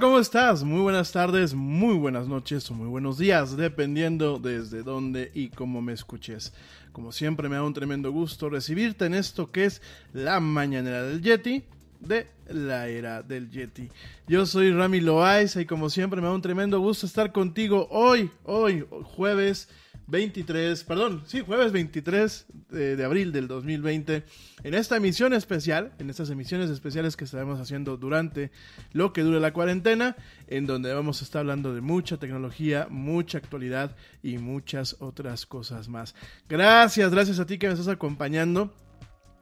¿Cómo estás? Muy buenas tardes, muy buenas noches o muy buenos días, dependiendo desde dónde y cómo me escuches. Como siempre me da un tremendo gusto recibirte en esto que es la mañanera del Yeti de la era del Yeti. Yo soy Rami Loaiza y como siempre me da un tremendo gusto estar contigo hoy, hoy, jueves 23, perdón, sí, jueves 23 de, abril del 2020, en esta emisión especial, en estas emisiones especiales que estaremos haciendo durante lo que dure la cuarentena, en donde vamos a estar hablando de mucha tecnología, mucha actualidad y muchas otras cosas más. Gracias, gracias a ti que me estás acompañando.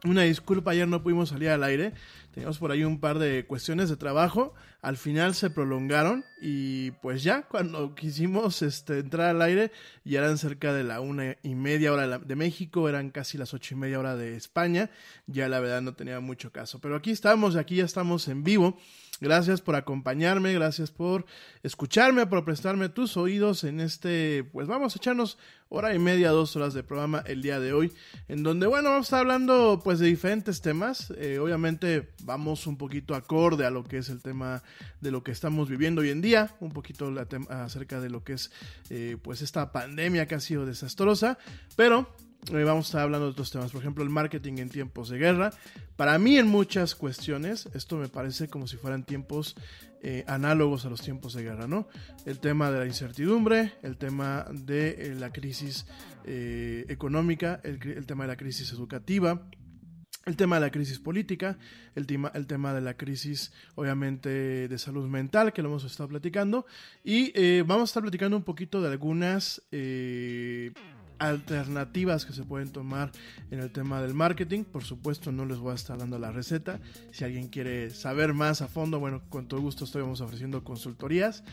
Una disculpa, ayer no pudimos salir al aire. Teníamos por ahí un par de cuestiones de trabajo. Al final se prolongaron y pues ya cuando quisimos este, entrar al aire ya eran cerca de la una y media hora de México, eran casi las ocho y media hora de España. Ya la verdad no tenía mucho caso. Pero aquí estamos, aquí ya estamos en vivo. Gracias por acompañarme, gracias por escucharme, por prestarme tus oídos en este, pues vamos a echarnos hora y media, dos horas de programa el día de hoy, en donde, bueno, vamos a estar hablando pues de diferentes temas. Eh, obviamente vamos un poquito acorde a lo que es el tema de lo que estamos viviendo hoy en día, un poquito acerca de lo que es eh, pues esta pandemia que ha sido desastrosa, pero eh, vamos a estar hablando de otros temas, por ejemplo, el marketing en tiempos de guerra. Para mí, en muchas cuestiones, esto me parece como si fueran tiempos eh, análogos a los tiempos de guerra, ¿no? El tema de la incertidumbre, el tema de eh, la crisis eh, económica, el, tema de la crisis educativa. El tema de la crisis política, el tema, el tema de la crisis, obviamente, de salud mental, que lo hemos estado platicando. Y eh, vamos a estar platicando un poquito de algunas alternativas que se pueden tomar en el tema del marketing. Por supuesto, no les voy a estar dando la receta. Si alguien quiere saber más a fondo, bueno, con todo gusto estamos ofreciendo consultorías.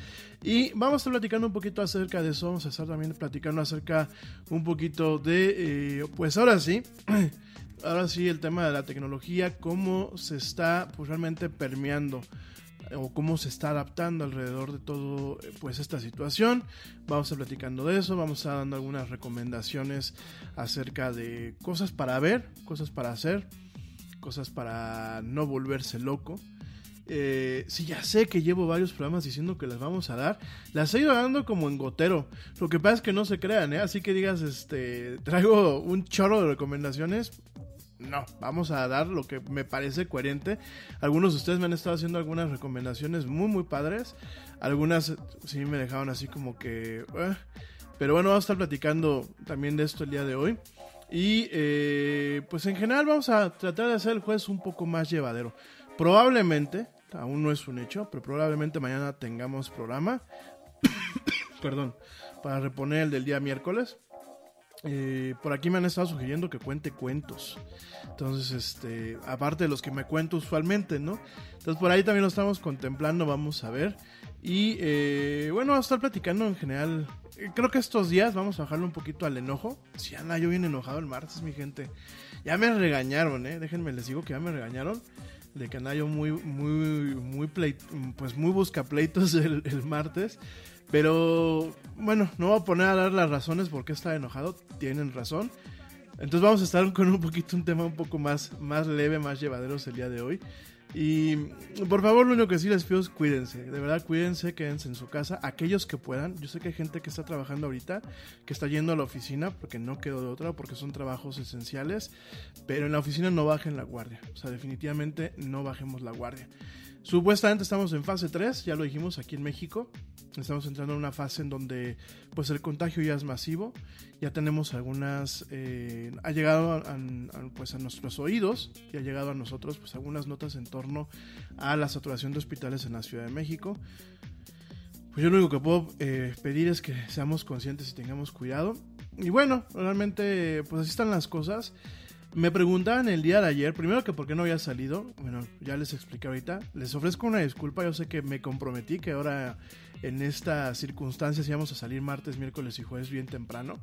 Y vamos a estar platicando un poquito acerca de eso. Vamos a estar también platicando acerca un poquito de, eh, pues ahora sí. Ahora sí, el tema de la tecnología, cómo se está pues, realmente permeando o cómo se está adaptando alrededor de todo pues esta situación. Vamos a platicando de eso, vamos a dando algunas recomendaciones acerca de cosas para ver, cosas para hacer, cosas para no volverse loco. Eh, sí, ya sé que llevo varios programas diciendo que las vamos a dar. Las he ido dando como en gotero. Lo que pasa es que no se crean, ¿eh? Así que digas, este, traigo un chorro de recomendaciones no, vamos a dar lo que me parece coherente. Algunos de ustedes me han estado haciendo algunas recomendaciones muy, muy padres. Algunas sí me dejaban así como que... Eh. Pero bueno, vamos a estar platicando también de esto el día de hoy. Y eh, pues en general vamos a tratar de hacer el jueves un poco más llevadero. Probablemente, aún no es un hecho, pero probablemente mañana tengamos programa. Perdón, para reponer el del día miércoles. Eh, por aquí me han estado sugiriendo que cuente cuentos. Entonces, este, aparte de los que me cuento usualmente, ¿no? Entonces, por ahí también lo estamos contemplando, vamos a ver. Y eh, bueno, vamos a estar platicando en general. Eh, creo que estos días vamos a bajarle un poquito al enojo. Si sí, anda yo bien enojado el martes, mi gente. Ya me regañaron, ¿eh? Déjenme les digo que ya me regañaron. De que anda yo muy, muy, muy, pues muy busca pleitos el, el martes. Pero bueno, no voy a poner a dar las razones por qué está enojado. Tienen razón. Entonces vamos a estar con un poquito un tema un poco más, más leve, más llevadero el día de hoy. Y por favor, lo único que sí les pido es cuídense. De verdad, cuídense, quédense en su casa. Aquellos que puedan. Yo sé que hay gente que está trabajando ahorita, que está yendo a la oficina porque no quedó de otra, porque son trabajos esenciales. Pero en la oficina no bajen la guardia. O sea, definitivamente no bajemos la guardia. Supuestamente estamos en fase 3, ya lo dijimos aquí en México. Estamos entrando en una fase en donde pues el contagio ya es masivo. Ya tenemos algunas, eh, ha llegado a, pues a nuestros oídos y ha llegado a nosotros pues algunas notas en torno a la saturación de hospitales en la Ciudad de México. Pues yo lo único que puedo eh, pedir es que seamos conscientes y tengamos cuidado. Y bueno, realmente pues así están las cosas. Me preguntaban el día de ayer, primero que por qué no había salido. Bueno, ya les expliqué ahorita. Les ofrezco una disculpa, yo sé que me comprometí que ahora en estas circunstancias íbamos a salir martes, miércoles y jueves bien temprano.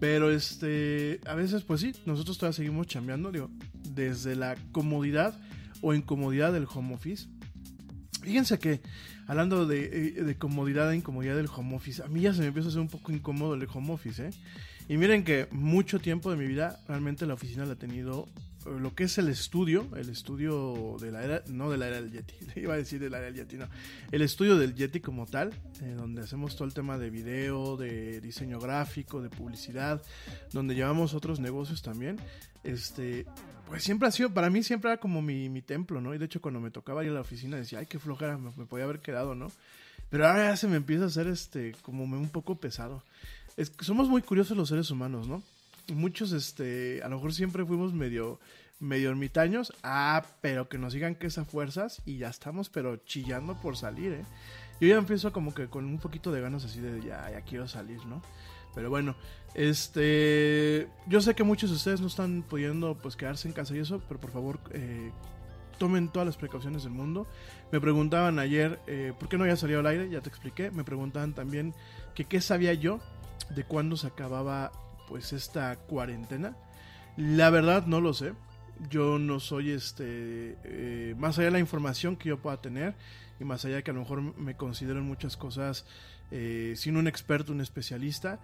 Pero este, a veces pues sí, nosotros todavía seguimos chambeando, digo, desde la comodidad o incomodidad del home office. Fíjense que, hablando de, de, comodidad e incomodidad del home office, a mí ya se me empieza a hacer un poco incómodo el home office, ¿eh? Y miren que mucho tiempo de mi vida realmente la oficina la he tenido lo que es el estudio, el estudio de la era, no de la era del Yeti, iba a decir de la era del Yeti, no, el estudio del Yeti como tal, eh, donde hacemos todo el tema de video, de diseño gráfico, de publicidad, donde llevamos otros negocios también, este, pues siempre ha sido, para mí siempre era como mi, mi templo, ¿no? Y de hecho cuando me tocaba ir a la oficina decía, ay, qué flojera, me, me podía haber quedado, ¿no? Pero ahora ya se me empieza a hacer este, como un poco pesado. Es que somos muy curiosos los seres humanos, ¿no? muchos, este, a lo mejor siempre fuimos medio, medio ermitaños. Ah, pero que nos digan que es a fuerzas y ya estamos, pero chillando por salir, ¿eh? Yo ya empiezo como que con un poquito de ganas así de ya, ya quiero salir, ¿no? Pero bueno, este, yo sé que muchos de ustedes no están pudiendo pues quedarse en casa y eso, pero por favor eh, tomen todas las precauciones del mundo. Me preguntaban ayer, eh, ¿por qué no había salido al aire? Ya te expliqué. Me preguntaban también que qué sabía yo de cuándo se acababa pues esta cuarentena. La verdad no lo sé. Yo no soy este eh, más allá de la información que yo pueda tener y más allá de que a lo mejor me considero en muchas cosas eh, sin un experto, un especialista.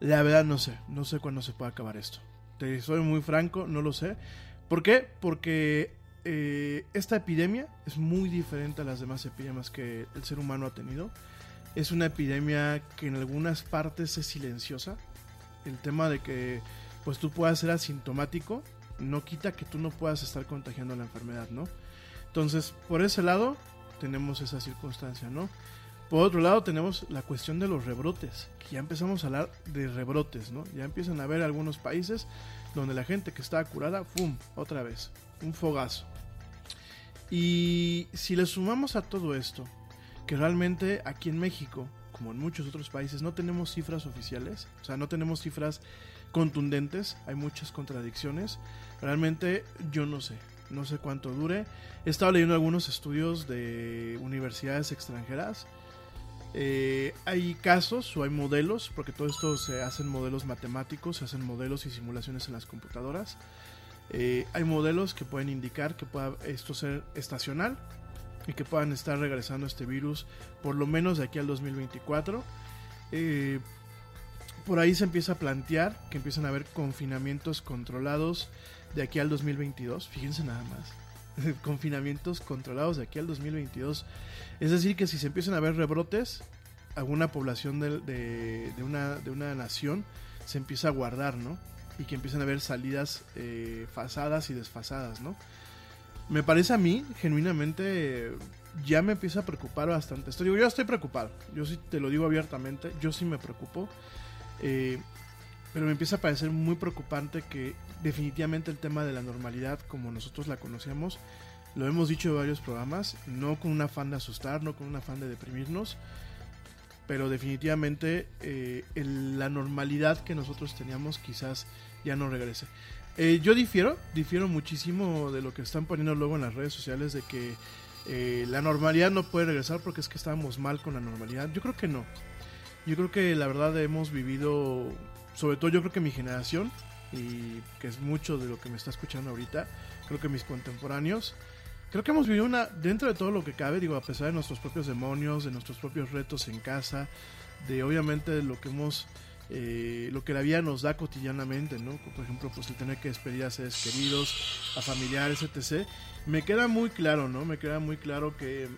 La verdad no sé, no sé cuándo se puede acabar esto. Te soy muy franco, no lo sé. ¿Por qué? Porque eh, esta epidemia es muy diferente a las demás epidemias que el ser humano ha tenido. Es una epidemia que en algunas partes es silenciosa, el tema de que pues tú puedas ser asintomático no quita que tú no puedas estar contagiando la enfermedad, ¿no? Entonces, por ese lado tenemos esa circunstancia, ¿no? Por otro lado tenemos la cuestión de los rebrotes, ya empezamos a hablar de rebrotes, ¿no? Ya empiezan a haber algunos países donde la gente que estaba curada, ¡pum!, otra vez, un fogazo. Y si le sumamos a todo esto, que realmente aquí en México como en muchos otros países, no tenemos cifras oficiales, o sea, no tenemos cifras contundentes, hay muchas contradicciones. Realmente yo no sé, no sé cuánto dure. He estado leyendo algunos estudios de universidades extranjeras. Eh, hay casos o hay modelos, porque todo esto se hacen modelos matemáticos, se hacen modelos y simulaciones en las computadoras. Eh, hay modelos que pueden indicar que pueda esto ser estacional, y que puedan estar regresando este virus por lo menos de aquí al 2024. Eh, por ahí se empieza a plantear que empiezan a haber confinamientos controlados de aquí al 2022. Fíjense nada más. confinamientos controlados de aquí al 2022. Es decir, que si se empiezan a ver rebrotes, alguna población de, una, de una nación se empieza a guardar, ¿no? Y que empiezan a haber salidas eh, fasadas y desfasadas, ¿no? Me parece a mí, genuinamente, ya me empieza a preocupar bastante. Esto yo estoy preocupado. Yo sí te lo digo abiertamente. Yo sí me preocupo. Eh, pero me empieza a parecer muy preocupante que definitivamente el tema de la normalidad, como nosotros la conocíamos, lo hemos dicho en varios programas, no con un afán de asustar, no con un afán de deprimirnos, pero definitivamente eh, la normalidad que nosotros teníamos quizás ya no regrese. Eh, yo difiero, difiero muchísimo de lo que están poniendo luego en las redes sociales de que eh, la normalidad no puede regresar porque es que estábamos mal con la normalidad. Yo creo que no. Yo creo que la verdad hemos vivido, sobre todo yo creo que mi generación, y que es mucho de lo que me está escuchando ahorita, creo que mis contemporáneos, creo que hemos vivido una, dentro de todo lo que cabe, digo, a pesar de nuestros propios demonios, de nuestros propios retos en casa, de obviamente lo que hemos eh, lo que la vida nos da cotidianamente, ¿no? Por ejemplo, pues el tener que despedir a seres queridos, a familiares, etc. Me queda muy claro, ¿no? Me queda muy claro que,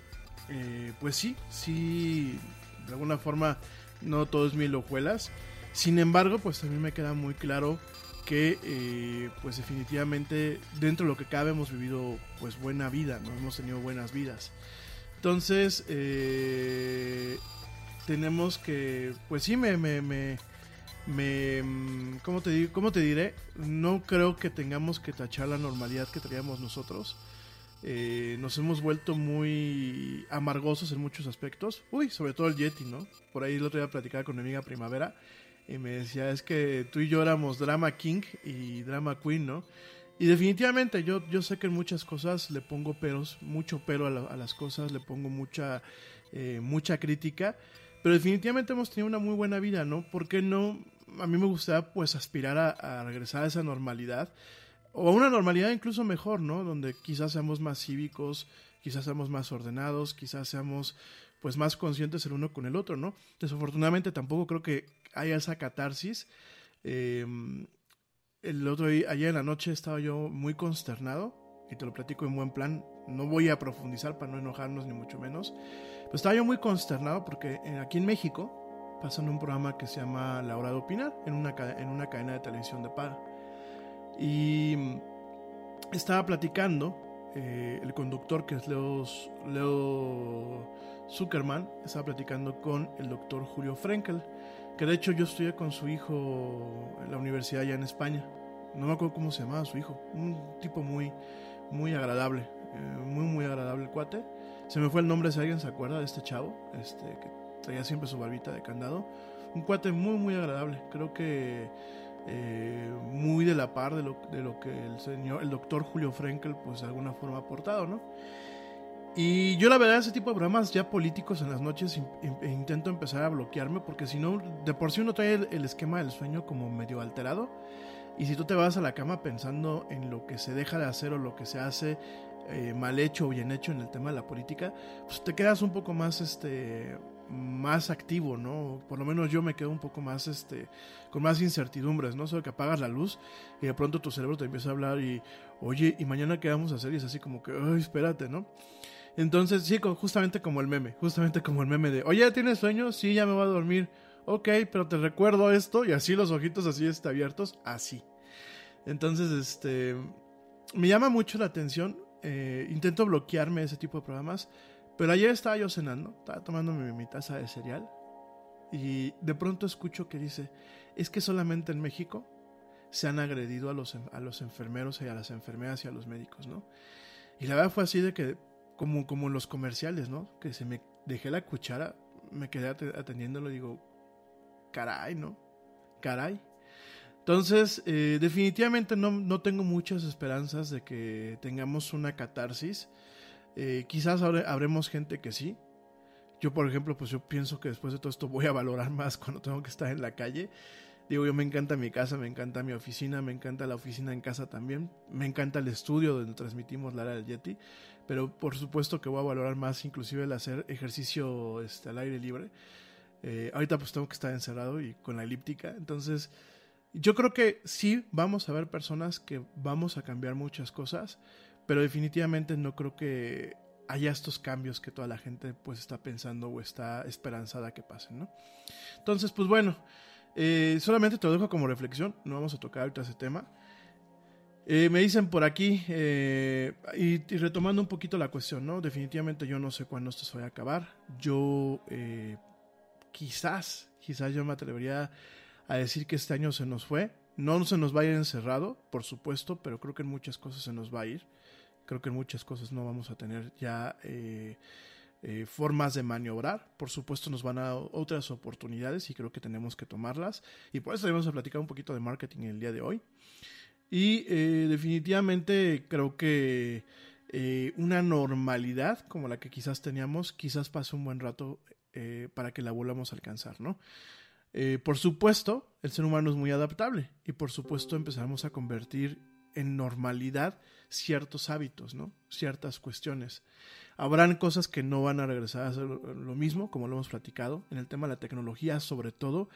eh, pues sí, sí, de alguna forma no todo es mil hojuelas. Sin embargo, pues también me queda muy claro que, eh, pues definitivamente dentro de lo que cabe hemos vivido, pues buena vida, ¿no? Hemos tenido buenas vidas. Entonces, tenemos que, pues sí, me, me, me me mm, ¿cómo te, ¿cómo te diré? No creo que tengamos que tachar la normalidad que traíamos nosotros. Eh, nos hemos vuelto muy amargosos en muchos aspectos. Uy, sobre todo el Yeti, ¿no? Por ahí el otro día platicaba con mi amiga Primavera y me decía, es que tú y yo éramos Drama King y Drama Queen, ¿no? Y definitivamente yo, yo sé que en muchas cosas le pongo peros, mucho pero a, las cosas, le pongo mucha, eh, mucha crítica, pero definitivamente hemos tenido una muy buena vida, ¿no? ¿Por qué no a mí me gustaría pues aspirar a, regresar a esa normalidad o a una normalidad incluso mejor, ¿no? Donde quizás seamos más cívicos, quizás seamos más ordenados, quizás seamos pues más conscientes el uno con el otro, ¿no? Desafortunadamente tampoco creo que haya esa catarsis. Em, el otro día, ayer en la noche estaba yo muy consternado, y te lo platico en buen plan, no voy a profundizar para no enojarnos ni mucho menos, pero estaba yo muy consternado porque eh, aquí en México pasan un programa que se llama La Hora de Opinar, en una, en una cadena de televisión de paga. Y mm, estaba platicando eh, el conductor que es Leo, Leo Zuckerman, estaba platicando con el doctor Julio Frenkel, que de hecho yo estudié con su hijo en la universidad allá en España. No me acuerdo cómo se llamaba su hijo, un tipo muy, muy agradable, eh, muy, muy agradable el cuate. Se me fue el nombre si alguien se acuerda de este chavo, este, traía siempre su barbita de candado. Un cuate muy, muy agradable. Creo que eh, muy de la par de lo, de lo que el señor, el doctor Julio Frenkel, pues de alguna forma ha aportado, ¿no? Y yo la verdad ese tipo de programas ya políticos en las noches in- intento empezar a bloquearme porque si no, de por sí uno trae el, el esquema del sueño como medio alterado y si tú te vas a la cama pensando en lo que se deja de hacer o lo que se hace eh, mal hecho o bien hecho en el tema de la política, pues te quedas un poco más este más activo, ¿no? Por lo menos yo me quedo un poco más este con más incertidumbres, ¿no? Solo que apagas la luz y de pronto tu cerebro te empieza a hablar y oye, ¿y mañana qué vamos a hacer? Y es así como que, ay, espérate, ¿no? Entonces, sí, justamente como el meme, justamente como el meme de, oye, ¿tienes sueño? Sí, ya me voy a dormir. Ok, pero te recuerdo esto y así los ojitos así está abiertos, así. Entonces, este, me llama mucho la atención. eh, intento bloquearme ese tipo de programas. Pero ayer estaba yo cenando, estaba tomándome mi taza de cereal. Y de pronto escucho que dice, es que solamente en México se han agredido a los, a los enfermeros y a las enfermeras y a los médicos, ¿no? Y la verdad fue así de que, como, como los comerciales, ¿no? Que se me dejé la cuchara, me quedé at- atendiéndolo y digo, caray, ¿no? Caray. Entonces, eh, definitivamente no, no tengo muchas esperanzas de que tengamos una catarsis. Eh, quizás habre- habremos gente que sí. Yo, por ejemplo, pues yo pienso que después de todo esto voy a valorar más cuando tengo que estar en la calle. Digo, yo me encanta mi casa, me encanta mi oficina, me encanta la oficina en casa también, me encanta el estudio donde transmitimos la era del Yeti, pero por supuesto que voy a valorar más inclusive el hacer ejercicio este, al aire libre. Eh, ahorita pues tengo que estar encerrado y con la elíptica, entonces yo creo que sí vamos a ver personas que vamos a cambiar muchas cosas, pero definitivamente no creo que haya estos cambios que toda la gente pues está pensando o está esperanzada que pasen, ¿no? Entonces, pues bueno, eh, solamente te lo dejo como reflexión, no vamos a tocar ahorita ese tema. Eh, me dicen por aquí, eh, y, retomando un poquito la cuestión, ¿no? Definitivamente yo no sé cuándo esto se va a acabar. Yo quizás, quizás yo me atrevería a decir que este año se nos fue. No se nos va a ir encerrado, por supuesto, pero creo que en muchas cosas se nos va a ir. Creo que en muchas cosas no vamos a tener ya eh, eh, formas de maniobrar. Por supuesto nos van a dar otras oportunidades y creo que tenemos que tomarlas. Y por eso vamos a platicar un poquito de marketing el día de hoy. Y eh, definitivamente creo que una normalidad como la que quizás teníamos, quizás pase un buen rato para que la volvamos a alcanzar, ¿no? Por supuesto, el ser humano es muy adaptable y por supuesto empezamos a convertir en normalidad ciertos hábitos, ¿no? Ciertas cuestiones. Habrán cosas que no van a regresar a ser lo mismo, como lo hemos platicado. En el tema de la tecnología, sobre todo,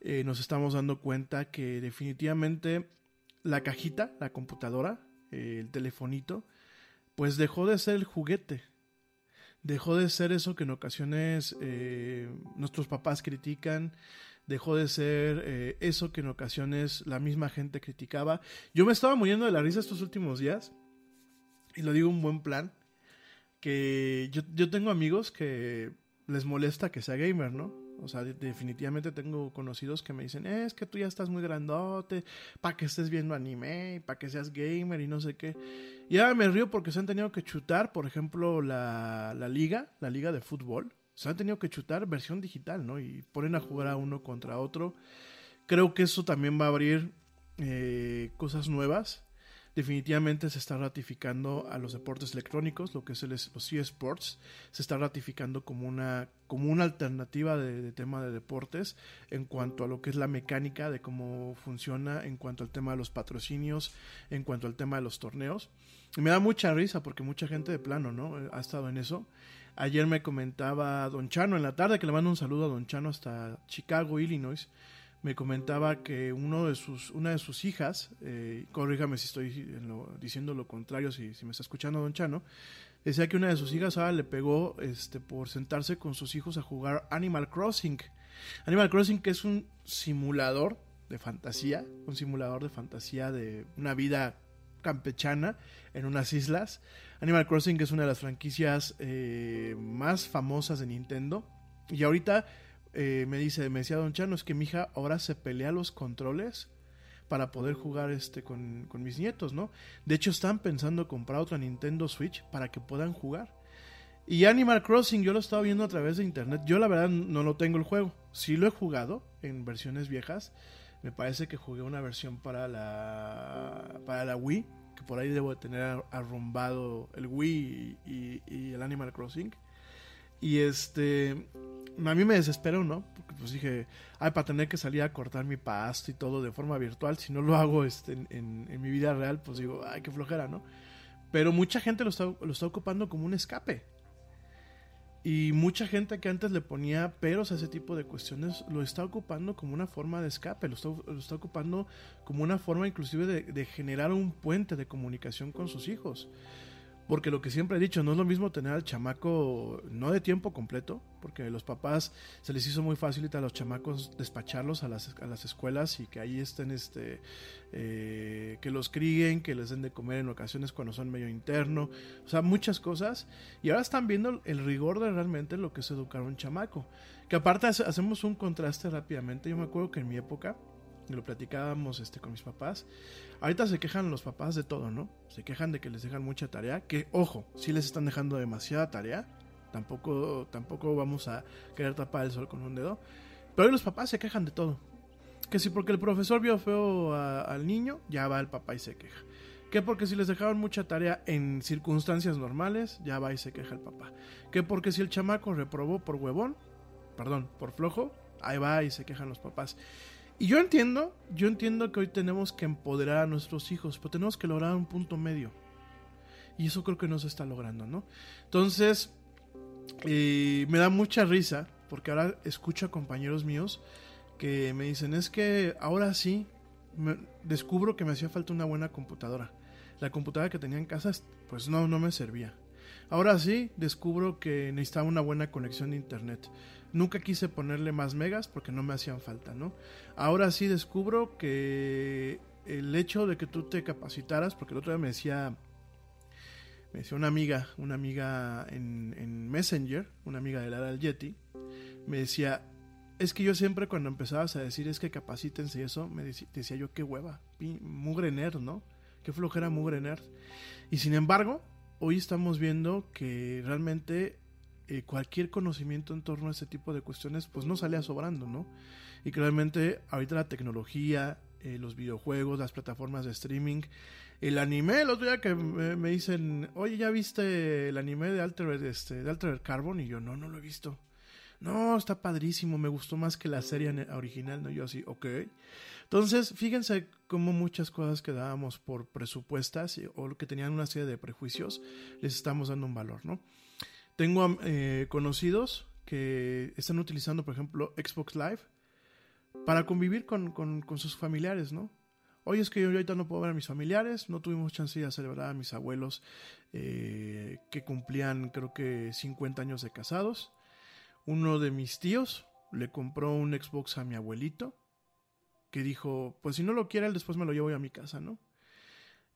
eh, nos estamos dando cuenta que definitivamente la cajita, la computadora, eh, el telefonito, pues dejó de ser el juguete. Dejó de ser eso que en ocasiones eh, nuestros papás critican, dejó de ser eh, eso que en ocasiones la misma gente criticaba. Yo me estaba muriendo de la risa estos últimos días, y lo digo en buen plan, que yo, yo tengo amigos que les molesta que sea gamer, ¿no? O sea, de- definitivamente tengo conocidos que me dicen, "Eh, es que tú ya estás muy grandote, para que estés viendo anime, para que seas gamer y no sé qué. Y ahora me río porque se han tenido que chutar, por ejemplo, la, la liga, la liga de fútbol. Se han tenido que chutar versión digital, ¿no? Y ponen a jugar a uno contra otro. Creo que eso también va a abrir eh, cosas nuevas. Definitivamente se está ratificando a los deportes electrónicos, lo que es el, los eSports, se está ratificando como una, como una alternativa de, de tema de deportes en cuanto a lo que es la mecánica de cómo funciona, en cuanto al tema de los patrocinios, en cuanto al tema de los torneos. Y me da mucha risa porque mucha gente de plano, ¿no? Ha estado en eso. Ayer me comentaba Don Chano en la tarde, que le mando un saludo a Don Chano hasta Chicago, Illinois. me comentaba que uno de sus, una de sus hijas, eh, corríjame si estoy diciendo lo contrario, si, si me está escuchando Don Chano, decía que una de sus hijas ahora le pegó este, por sentarse con sus hijos a jugar Animal Crossing. Animal Crossing que es un simulador de fantasía, un simulador de fantasía de una vida campechana en unas islas. Animal Crossing es una de las franquicias eh, más famosas de Nintendo. Y ahorita eh, me dice, me decía Don Chano, es que mi hija ahora se pelea los controles para poder jugar este con, con mis nietos, ¿no? De hecho, están pensando comprar otra Nintendo Switch para que puedan jugar. Y Animal Crossing yo lo estaba viendo a través de internet. Yo la verdad no lo tengo el juego. Sí lo he jugado en versiones viejas. Me parece que jugué una versión para la para la Wii, que por ahí debo de tener ar- arrumbado el Wii y, el Animal Crossing. Y este a mí me desesperó, ¿no? Porque pues dije, ay, para tener que salir a cortar mi pasto y todo de forma virtual, si no lo hago este, en, en- en mi vida real, pues digo, ay, qué flojera, ¿no? Pero mucha gente lo está, lo está ocupando como un escape. Y mucha gente que antes le ponía peros a ese tipo de cuestiones lo está ocupando como una forma de escape, lo está, lo está ocupando como una forma inclusive de, de generar un puente de comunicación con sus hijos. Porque lo que siempre he dicho, no es lo mismo tener al chamaco no de tiempo completo, porque los papás se les hizo muy fácil a los chamacos despacharlos a las, a las escuelas y que ahí estén, este, eh, que los críen, que les den de comer en ocasiones cuando son medio interno, o sea, muchas cosas. Y ahora están viendo el rigor de realmente lo que es educar un chamaco. Que aparte hace- hacemos un contraste rápidamente. Yo me acuerdo que en mi época, lo platicábamos este, con mis papás, ahorita se quejan los papás de todo, ¿no? Se quejan de que les dejan mucha tarea, que ojo, si les están dejando demasiada tarea, tampoco, tampoco vamos a querer tapar el sol con un dedo, pero hoy los papás se quejan de todo. Que si porque el profesor vio feo al niño, ya va el papá y se queja. Que porque si les dejaron mucha tarea en circunstancias normales, ya va y se queja el papá. Que porque si el chamaco reprobó por huevón, perdón, por flojo, ahí va y se quejan los papás. Y yo entiendo, yo entiendo que hoy tenemos que empoderar a nuestros hijos, pero tenemos que lograr un punto medio. Y eso creo que no se está logrando, ¿no? Entonces, eh, me da mucha risa, porque ahora escucho a compañeros míos que me dicen, es que ahora sí, me- descubro que me hacía falta una buena computadora. La computadora que tenía en casa, pues no, no me servía. Ahora sí, descubro que necesitaba una buena conexión de internet. Nunca quise ponerle más megas porque no me hacían falta, ¿no? Ahora sí descubro que el hecho de que tú te capacitaras, porque el otro día me decía, me decía una amiga, una amiga en, en Messenger, una amiga de la del Yeti, me decía, es que yo siempre cuando empezabas a decir es que capacítense y eso, me decía yo, qué hueva, mugre nerd, ¿no? Qué flojera mugre nerd. Y sin embargo, hoy estamos viendo que realmente eh, cualquier conocimiento en torno a este tipo de cuestiones pues no salía sobrando, ¿no? Y que realmente ahorita la tecnología, eh, los videojuegos, las plataformas de streaming, el anime, el otro que me, dicen, oye, ¿ya viste el anime de Altered, este, de Altered Carbon? Y yo, no, no lo he visto. No, está padrísimo, me gustó más que la serie original, ¿no? Yo así, ok. Entonces, fíjense cómo muchas cosas que dábamos por presupuestas y- o que tenían una serie de prejuicios, les estamos dando un valor, ¿no? Tengo eh, conocidos que están utilizando, por ejemplo, Xbox Live para convivir con, con- sus familiares, ¿no? Oye, es que yo ahorita no puedo ver a mis familiares, no tuvimos chance de celebrar a mis abuelos eh, que cumplían creo que 50 años de casados. Uno de mis tíos le compró un Xbox a mi abuelito, que dijo, pues si no lo quiere, él después me lo llevo a mi casa, ¿no?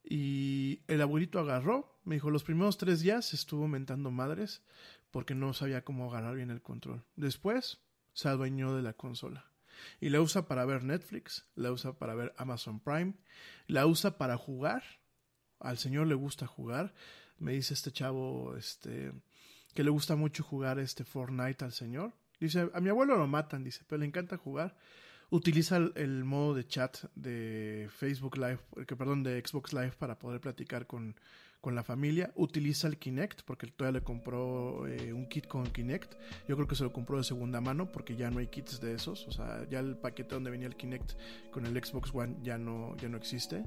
Y el abuelito agarró, me dijo, los primeros tres días estuvo mentando madres porque no sabía cómo agarrar bien el control. Después se adueñó de la consola. Y la usa para ver Netflix, la usa para ver Amazon Prime, la usa para jugar. Al señor le gusta jugar. Me dice este chavo, este, que le gusta mucho jugar este Fortnite al señor. Dice, a mi abuelo lo matan, dice, pero le encanta jugar. Utiliza el, el modo de chat de Facebook Live, que perdón, de Xbox Live para poder platicar con, con la familia. Utiliza el Kinect, porque todavía le compró eh, un kit con Kinect. Yo creo que se lo compró de segunda mano, porque ya no hay kits de esos. O sea, ya el paquete donde venía el Kinect con el Xbox One ya no, ya no existe.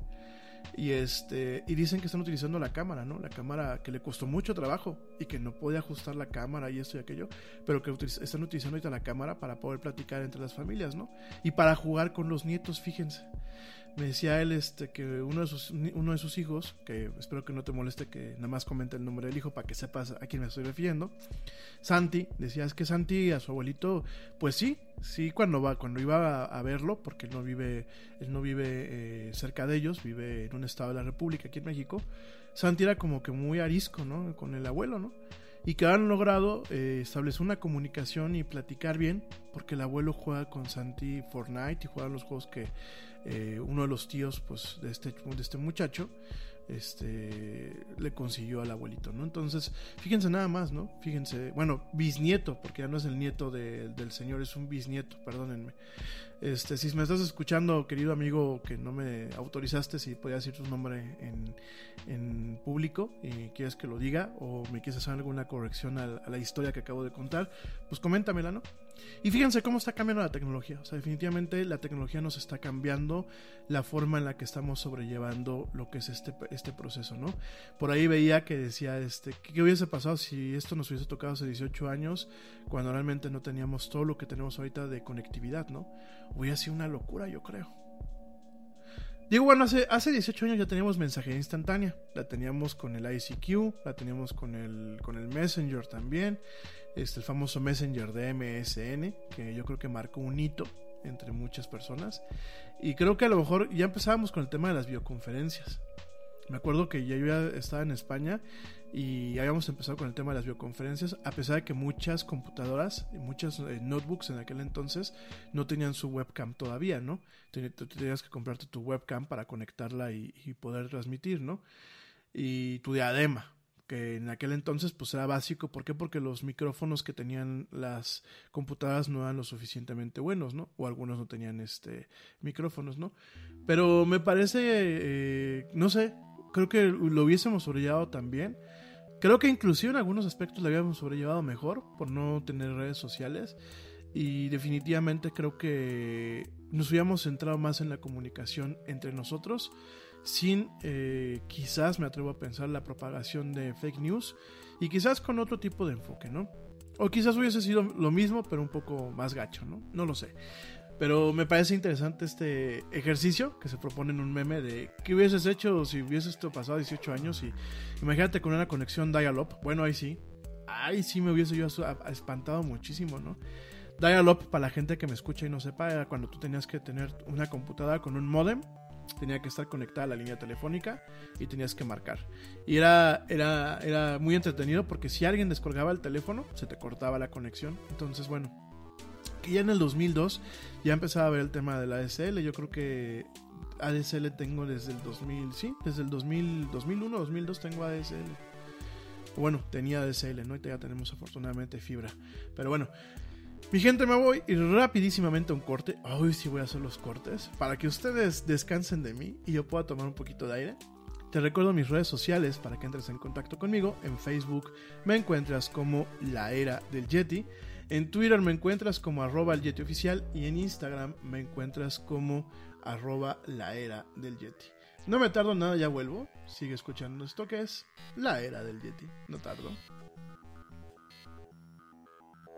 Y este y dicen que están utilizando la cámara, ¿no? La cámara que le costó mucho trabajo y que no podía ajustar la cámara y esto y aquello, pero que utiliz- están utilizando ahorita la cámara para poder platicar entre las familias, ¿no? Y para jugar con los nietos, fíjense. Me decía él este que uno de sus uno de sus hijos, que espero que no te moleste que nada más comente el nombre del hijo para que sepas a quién me estoy refiriendo. Santi, decía es que Santi a su abuelito, pues sí, sí cuando va cuando iba a, a verlo porque él no vive él no vive eh, cerca de ellos, vive en un estado de la República aquí en México. Santi era como que muy arisco, ¿no? Con el abuelo, ¿no? Y que han logrado eh, establecer una comunicación y platicar bien, porque el abuelo juega con Santi Fortnite y juega los juegos que eh, uno de los tíos pues, de, este, de este muchacho este, le consiguió al abuelito, ¿no? Entonces, fíjense nada más, ¿no? Fíjense, bueno, bisnieto, porque ya no es el nieto de- del señor, es un bisnieto, perdónenme. Este, si me estás escuchando, querido amigo, que no me autorizaste, si podía decir tu nombre en, en público y quieres que lo diga o me quieres hacer alguna corrección a, a la historia que acabo de contar, pues coméntamela, ¿no? Y fíjense cómo está cambiando la tecnología. O sea, definitivamente la tecnología nos está cambiando la forma en la que estamos sobrellevando lo que es este, este proceso, ¿no? Por ahí veía que decía, este, ¿qué hubiese pasado si esto nos hubiese tocado hace 18 años, cuando realmente no teníamos todo lo que tenemos ahorita de conectividad, ¿no? Hubiera sido una locura, yo creo. Digo, bueno, hace, hace 18 años ya teníamos mensajería instantánea. La teníamos con el ICQ, la teníamos con el, con el Messenger también. Este, el famoso Messenger de MSN, que yo creo que marcó un hito entre muchas personas. Y creo que a lo mejor ya empezábamos con el tema de las videoconferencias. Me acuerdo que ya yo ya estaba en España y habíamos empezado con el tema de las videoconferencias, a pesar de que muchas computadoras, y muchas eh, notebooks en aquel entonces no tenían su webcam todavía, ¿no? Ten- Tenías que comprarte tu webcam para conectarla y, y poder transmitir, ¿no? Y tu diadema, que en aquel entonces pues era básico, ¿por qué? Porque los micrófonos que tenían las computadoras no eran lo suficientemente buenos, ¿no? O algunos no tenían este micrófonos, ¿no? Pero me parece, eh, no sé, creo que lo hubiésemos sobrellevado también. Creo que inclusive en algunos aspectos lo habíamos sobrellevado mejor por no tener redes sociales. Y definitivamente creo que nos hubiéramos centrado más en la comunicación entre nosotros, sin eh, quizás, me atrevo a pensar, la propagación de fake news y quizás con otro tipo de enfoque, ¿no? O quizás hubiese sido lo mismo, pero un poco más gacho, ¿no? No lo sé. Pero me parece interesante este ejercicio que se propone en un meme de qué hubieses hecho si hubiese esto pasado 18 años y imagínate con una conexión dial-up. Bueno, ahí sí. Ahí sí me hubiese yo espantado muchísimo, ¿no? Dial-up, para la gente que me escucha y no sepa, era cuando tú tenías que tener una computadora con un modem, tenía que estar conectada a la línea telefónica y tenías que marcar. Y era, era, era muy entretenido porque si alguien descolgaba el teléfono, se te cortaba la conexión. Entonces, bueno, que ya en el 2002 ya empezaba a ver el tema de la ADSL. Yo creo que ADSL tengo desde el 2000, sí, desde el 2000, 2001, 2002 tengo ADSL. Bueno, tenía ADSL, ¿no? Y ya tenemos afortunadamente fibra. Pero bueno, mi gente, me voy y rapidísimamente a un corte. Hoy sí voy a hacer los cortes para que ustedes descansen de mí y yo pueda tomar un poquito de aire. Te recuerdo mis redes sociales para que entres en contacto conmigo. En Facebook me encuentras como La Era del Yeti. En Twitter me encuentras como arroba el Yeti oficial y en Instagram me encuentras como arroba la era del Yeti. No me tardo nada, ya vuelvo. Sigue escuchando esto que es La Era del Yeti. No tardo.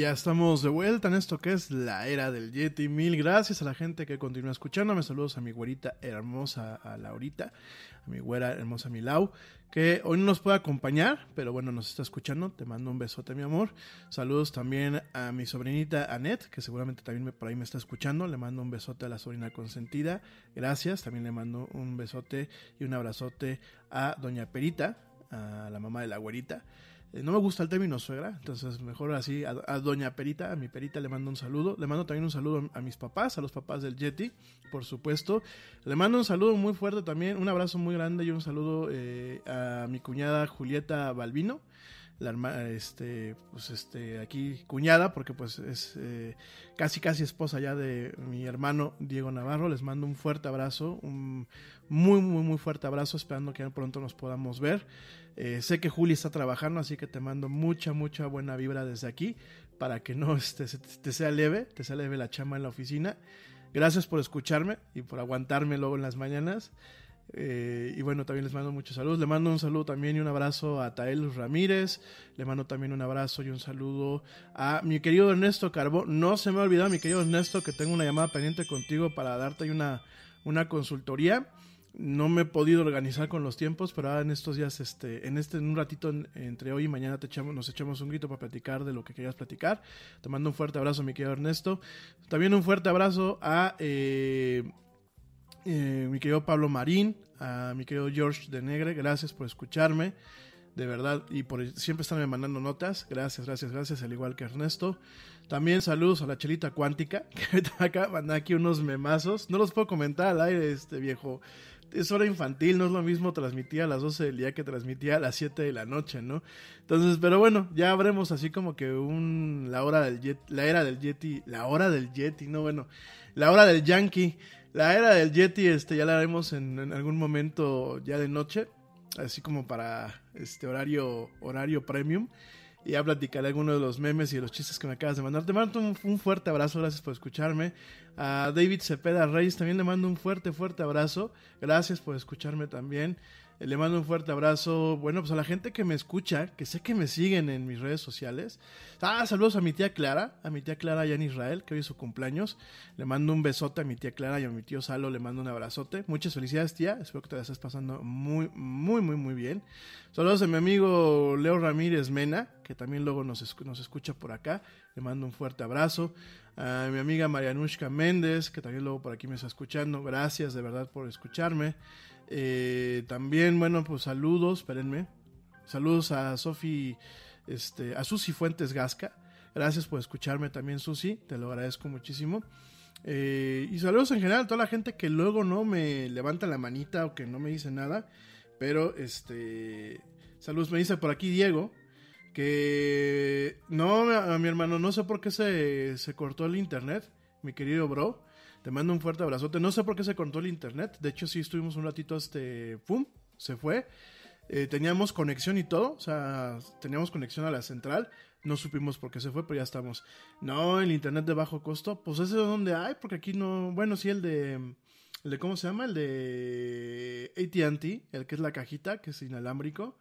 Ya estamos de vuelta en esto que es la era del Yeti. Mil gracias a la gente que continúa escuchándome. Saludos a mi güerita hermosa, a Laurita, a mi güera hermosa Milau, que hoy no nos puede acompañar, pero bueno, nos está escuchando. Te mando un besote, mi amor. Saludos también a mi sobrinita Annette, que seguramente también me- por ahí me está escuchando. Le mando un besote a la sobrina consentida. Gracias. También le mando un besote y un abrazote a doña Perita, a la mamá de la güerita. Eh, no me gusta el término suegra, entonces mejor así a, a doña Perita, a mi Perita le mando un saludo. Le mando también un saludo a mis papás, a los papás del Yeti, por supuesto. Le mando un saludo muy fuerte también, un abrazo muy grande y un saludo eh, a mi cuñada Julieta Balbino. La herma- este, pues este, aquí cuñada, porque pues es eh, casi casi esposa ya de mi hermano Diego Navarro. Les mando un fuerte abrazo, un muy, muy, muy fuerte abrazo, esperando que pronto nos podamos ver. Eh, sé que Juli está trabajando, así que te mando mucha, mucha buena vibra desde aquí para que no este, te sea leve, te sea leve la chamba en la oficina. Gracias por escucharme y por aguantarme luego en las mañanas. Eh, y bueno, también les mando muchos saludos. Le mando un saludo también y un abrazo a Tael Ramírez. Le mando también un abrazo y un saludo a mi querido Ernesto Carbó. No se me ha olvidado, mi querido Ernesto, que tengo una llamada pendiente contigo para darte una, una consultoría. No me he podido organizar con los tiempos, pero ahora en estos días, este, en este, en un ratito en- entre hoy y mañana te echamos, nos echamos un grito para platicar de lo que querías platicar. Te mando un fuerte abrazo, mi querido Ernesto. También un fuerte abrazo a eh, eh, mi querido Pablo Marín, a mi querido George de Negre, gracias por escucharme, de verdad, y por siempre estarme mandando notas, gracias, gracias, gracias, al igual que Ernesto. También saludos a la chelita cuántica, que de mandar aquí unos memazos, no los puedo comentar al aire, este viejo. Es hora infantil, no es lo mismo transmitir a las 12 del día que transmitía a las 7 de la noche, ¿no? Entonces, pero bueno, ya habremos así como que un la hora del la era del Yeti, la hora del Yeti, no bueno, la hora del Yankee, la era del Yeti, este ya la haremos en, algún momento ya de noche, así como para este horario horario premium. Y ya platicaré algunos de los memes y de los chistes que me acabas de mandar. Te mando un fuerte abrazo, gracias por escucharme. A David Cepeda Reyes también le mando un fuerte, fuerte abrazo. Gracias por escucharme también. Le mando un fuerte abrazo. Bueno, pues a la gente que me escucha, que sé que me siguen en mis redes sociales. Ah, saludos a mi tía Clara, a mi tía Clara allá en Israel, que hoy es su cumpleaños. Le mando un besote a mi tía Clara y a mi tío Salo, le mando un abrazote. Muchas felicidades, tía. Espero que te la estés pasando muy, muy, muy, muy bien. Saludos a mi amigo Leo Ramírez Mena, que también luego nos, nos escucha por acá. Le mando un fuerte abrazo. A mi amiga Marianushka Méndez, que también luego por aquí me está escuchando. Gracias de verdad por escucharme. Eh, también, bueno, pues saludos, espérenme. Saludos a Sofi, este, a Susi Fuentes Gasca. Gracias por escucharme también, Susi. Te lo agradezco muchísimo. Eh, y saludos en general a toda la gente que luego no me levanta la manita o que no me dice nada. Pero, este, saludos, me dice por aquí Diego. Que no, mi hermano, no sé por qué se, se cortó el internet, mi querido bro. Te mando un fuerte abrazote. No sé por qué se cortó el internet. De hecho, sí estuvimos un ratito, este, pum, se fue. Eh, teníamos conexión y todo, o sea, teníamos conexión a la central. No supimos por qué se fue, pero ya estamos. No, el internet de bajo costo, pues ese es donde hay, porque aquí no. Bueno, sí, el de. El de ¿Cómo se llama? El de ATT, el que es la cajita, que es inalámbrico.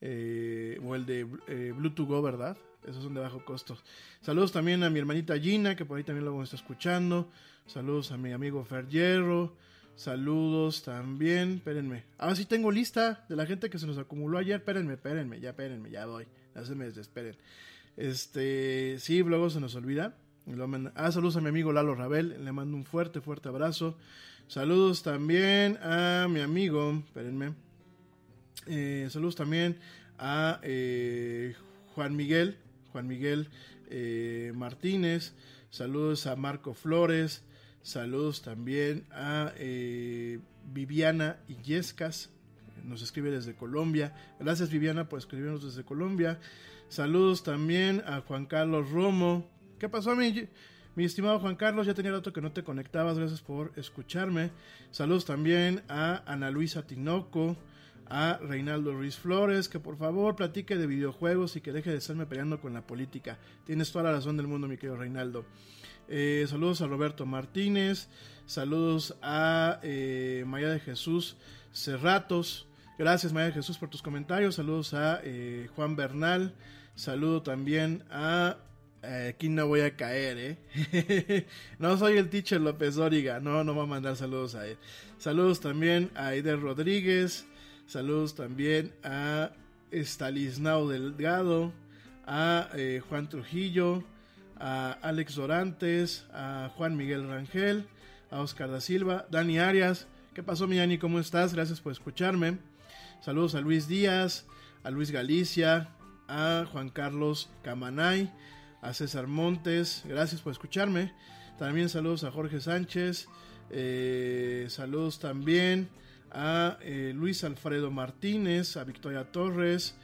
Eh, o el de eh, Bluetooth ¿verdad? Esos son de bajo costo. Saludos también a mi hermanita Gina, que por ahí también lo está escuchando. Saludos a mi amigo Fer Hierro. Saludos también. Espérenme. Ah, sí tengo lista de la gente que se nos acumuló ayer. Espérenme, espérenme, ya espérenme, ya voy. Ya se me desesperen. Este, sí, luego se nos olvida. Ah, saludos a mi amigo Lalo Rabel. Le mando un fuerte, fuerte abrazo. Saludos también a mi amigo. Espérenme. Eh, saludos también a eh, Juan Miguel. Juan Miguel eh, Martínez. Saludos a Marco Flores. Saludos también a Viviana Illescas. Nos escribe desde Colombia. Gracias Viviana por escribirnos desde Colombia. Saludos también a Juan Carlos Romo. ¿Qué pasó, mi, mi estimado Juan Carlos? Ya tenía rato que no te conectabas. Gracias por escucharme. Saludos también a Ana Luisa Tinoco, a Reinaldo Ruiz Flores, que por favor platique de videojuegos y que deje de estarme peleando con la política. Tienes toda la razón del mundo, mi querido Reinaldo. Eh, saludos a Roberto Martínez. Saludos a eh, Maya de Jesús Cerratos. Gracias, Maya de Jesús, por tus comentarios. Saludos a eh, Juan Bernal. Saludo también a aquí no voy a caer, ¿eh? no soy el teacher López Dóriga, no, no va a mandar saludos a él. Saludos también a Aider Rodríguez, saludos también a Stalisnao Delgado, a eh, Juan Trujillo, a Alex Dorantes, a Juan Miguel Rangel, a Oscar da Silva, Dani Arias. ¿Qué pasó, mi Dani? ¿Cómo estás? Gracias por escucharme. Saludos a Luis Díaz, a Luis Galicia, a Juan Carlos Camanay, a César Montes, gracias por escucharme. También saludos a Jorge Sánchez, eh, saludos también a eh, Luis Alfredo Martínez, a Victoria Torres,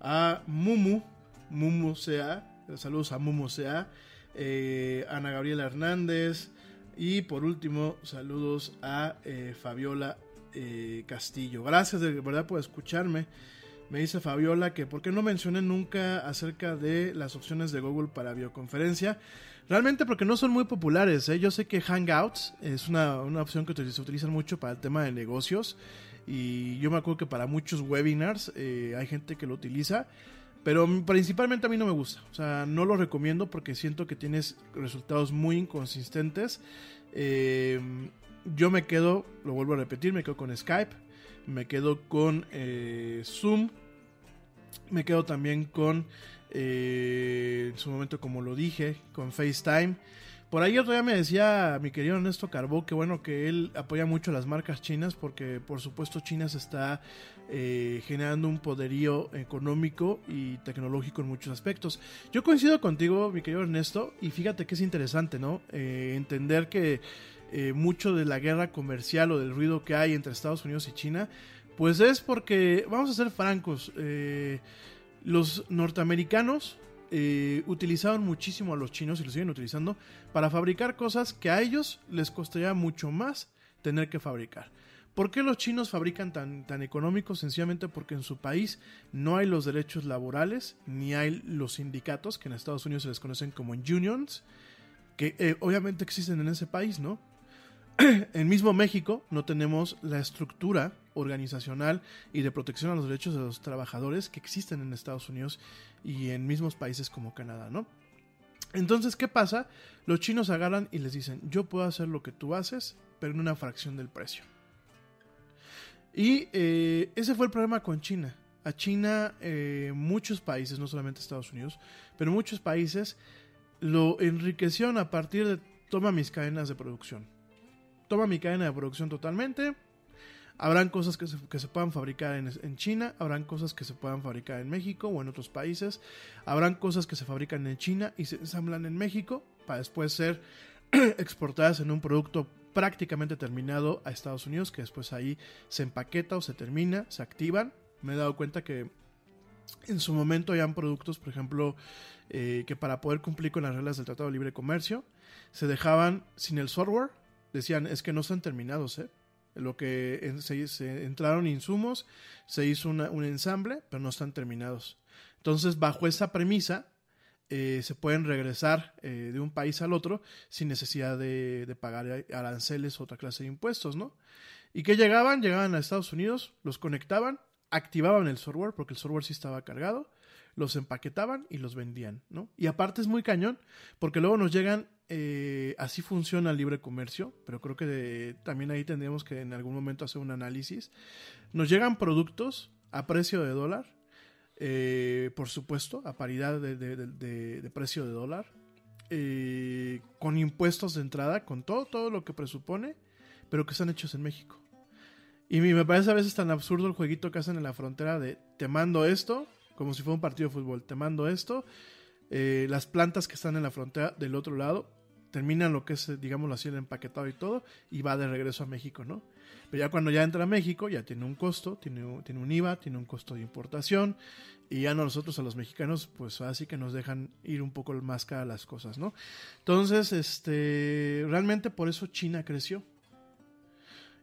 a Mumu, Mumu Sea, saludos a Mumu Sea, eh, Ana Gabriela Hernández y por último saludos a Fabiola Castillo. Gracias de verdad por escucharme. Me dice Fabiola que por qué no mencioné nunca acerca de las opciones de Google para videoconferencia. Realmente porque no son muy populares. ¿eh? Yo sé que Hangouts es una, opción que se utiliza mucho para el tema de negocios. Y yo me acuerdo que para muchos webinars eh, hay gente que lo utiliza. Pero principalmente a mí no me gusta. O sea, no lo recomiendo porque siento que tienes resultados muy inconsistentes. Eh, yo me quedo, lo vuelvo a repetir, me quedo con Skype. Me quedo con Zoom me quedo también con, eh, en su momento como lo dije, con FaceTime. Por ahí otro día me decía mi querido Ernesto Carbó que bueno que él apoya mucho las marcas chinas porque por supuesto China se está eh, generando un poderío económico y tecnológico en muchos aspectos. Yo coincido contigo mi querido Ernesto y fíjate que es interesante, ¿no? Eh, entender que mucho de la guerra comercial o del ruido que hay entre Estados Unidos y China pues es porque, vamos a ser francos, eh, los norteamericanos eh, utilizaban muchísimo a los chinos y lo siguen utilizando para fabricar cosas que a ellos les costaría mucho más tener que fabricar. ¿Por qué los chinos fabrican tan, tan económicos? Sencillamente porque en su país no hay los derechos laborales, ni hay los sindicatos, que en Estados Unidos se les conocen como unions, que eh, obviamente existen en ese país, ¿no? en mismo México no tenemos la estructura organizacional y de protección a los derechos de los trabajadores que existen en Estados Unidos y en mismos países como Canadá, ¿no? Entonces, ¿qué pasa? Los chinos agarran y les dicen, yo puedo hacer lo que tú haces, pero en una fracción del precio. Y eh, ese fue el problema con China. A China, eh, muchos países, no solamente Estados Unidos, pero muchos países lo enriquecieron a partir de toma mis cadenas de producción. Toma mi cadena de producción totalmente, Habrán cosas que se, que se puedan fabricar en, en, China, habrán cosas que se puedan fabricar en México o en otros países, habrán cosas que se fabrican en China y se ensamblan en México para después ser exportadas en un producto prácticamente terminado a Estados Unidos, que después ahí se empaqueta o se termina, se activan. Me he dado cuenta que en su momento hayan productos, por ejemplo, eh, que para poder cumplir con las reglas del Tratado de Libre Comercio, se dejaban sin el software, decían, es que no están terminados, ¿eh? lo que se, entraron insumos, se hizo un ensamble, pero no están terminados. Entonces, bajo esa premisa, eh, se pueden regresar eh, de un país al otro sin necesidad de, pagar aranceles o otra clase de impuestos, ¿no? Y que llegaban, llegaban a Estados Unidos, los conectaban, activaban el software, porque el software sí estaba cargado, los empaquetaban y los vendían, ¿no? Y aparte es muy cañón, porque luego nos llegan, eh, así funciona el libre comercio, pero creo que también ahí tendríamos que en algún momento hacer un análisis. Nos llegan productos a precio de dólar, eh, por supuesto, a paridad de, precio de dólar, eh, con impuestos de entrada, con todo, todo lo que presupone, pero que están hechos en México. Y me parece a veces tan absurdo el jueguito que hacen en la frontera de te mando esto, como si fuera un partido de fútbol, te mando esto, las plantas que están en la frontera del otro lado terminan lo que es, eh, digámoslo así, el empaquetado y todo, y va de regreso a México, ¿no? Pero ya cuando ya entra a México, ya tiene un costo, tiene tiene un IVA, tiene un costo de importación, y ya nosotros a los mexicanos, pues así que nos dejan ir un poco más cara las cosas, ¿no? Entonces, este, realmente por eso China creció.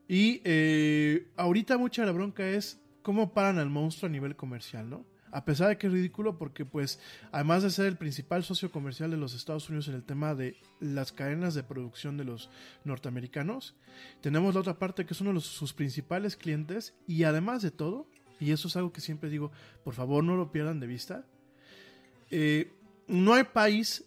Y eh, ahorita mucha la bronca es cómo paran al monstruo a nivel comercial, ¿no? A pesar de que es ridículo porque pues además de ser el principal socio comercial de los Estados Unidos en el tema de las cadenas de producción de los norteamericanos, tenemos la otra parte que es uno de sus principales clientes y además de todo, y eso es algo que siempre digo, por favor no lo pierdan de vista, eh, no hay país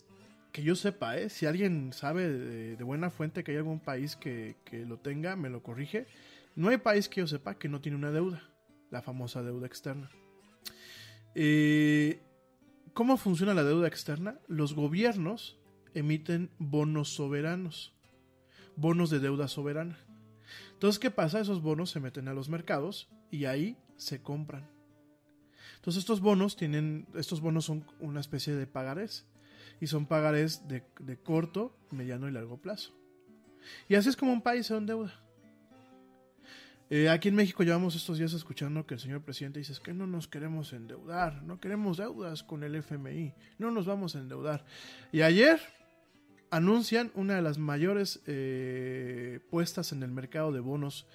que yo sepa, ¿eh? si alguien sabe de, de buena fuente que hay algún país que, que lo tenga, me lo corrige, no hay país que yo sepa que no tiene una deuda, la famosa deuda externa. Eh, ¿Cómo funciona la deuda externa? Los gobiernos emiten bonos soberanos, bonos de deuda soberana. Entonces, ¿qué pasa? Esos bonos se meten a los mercados y ahí se compran. Entonces, estos bonos tienen, estos bonos son una especie de pagarés y son pagarés de, corto, mediano y largo plazo. Y así es como un país se endeuda. Eh, aquí en México llevamos estos días escuchando que el señor presidente dice que no nos queremos endeudar, no queremos deudas con el FMI, no nos vamos a endeudar. Y ayer anuncian una de las mayores eh, puestas en el mercado de bonos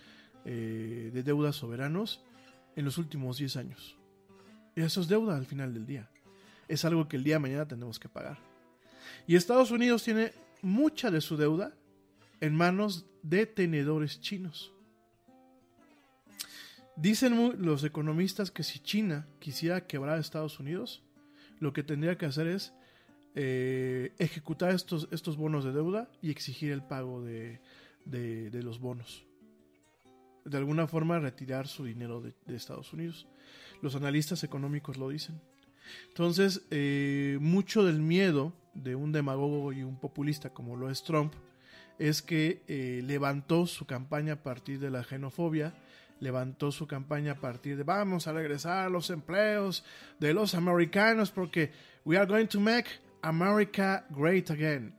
eh, de deudas soberanos en los últimos 10 años. Y eso es deuda al final del día. Es algo que el día de mañana tenemos que pagar. Y Estados Unidos tiene mucha de su deuda en manos de tenedores chinos. Dicen los economistas que si China quisiera quebrar a Estados Unidos, lo que tendría que hacer es eh, ejecutar estos, estos bonos de deuda y exigir el pago de, de- los bonos. De alguna forma retirar su dinero de, de Estados Unidos. Los analistas económicos lo dicen. Entonces, eh, mucho del miedo de un demagogo y un populista como lo es Trump es que eh, levantó su campaña a partir de la xenofobia, levantó su campaña a partir de vamos a regresar a los empleos de los americanos porque we are going to make America great again.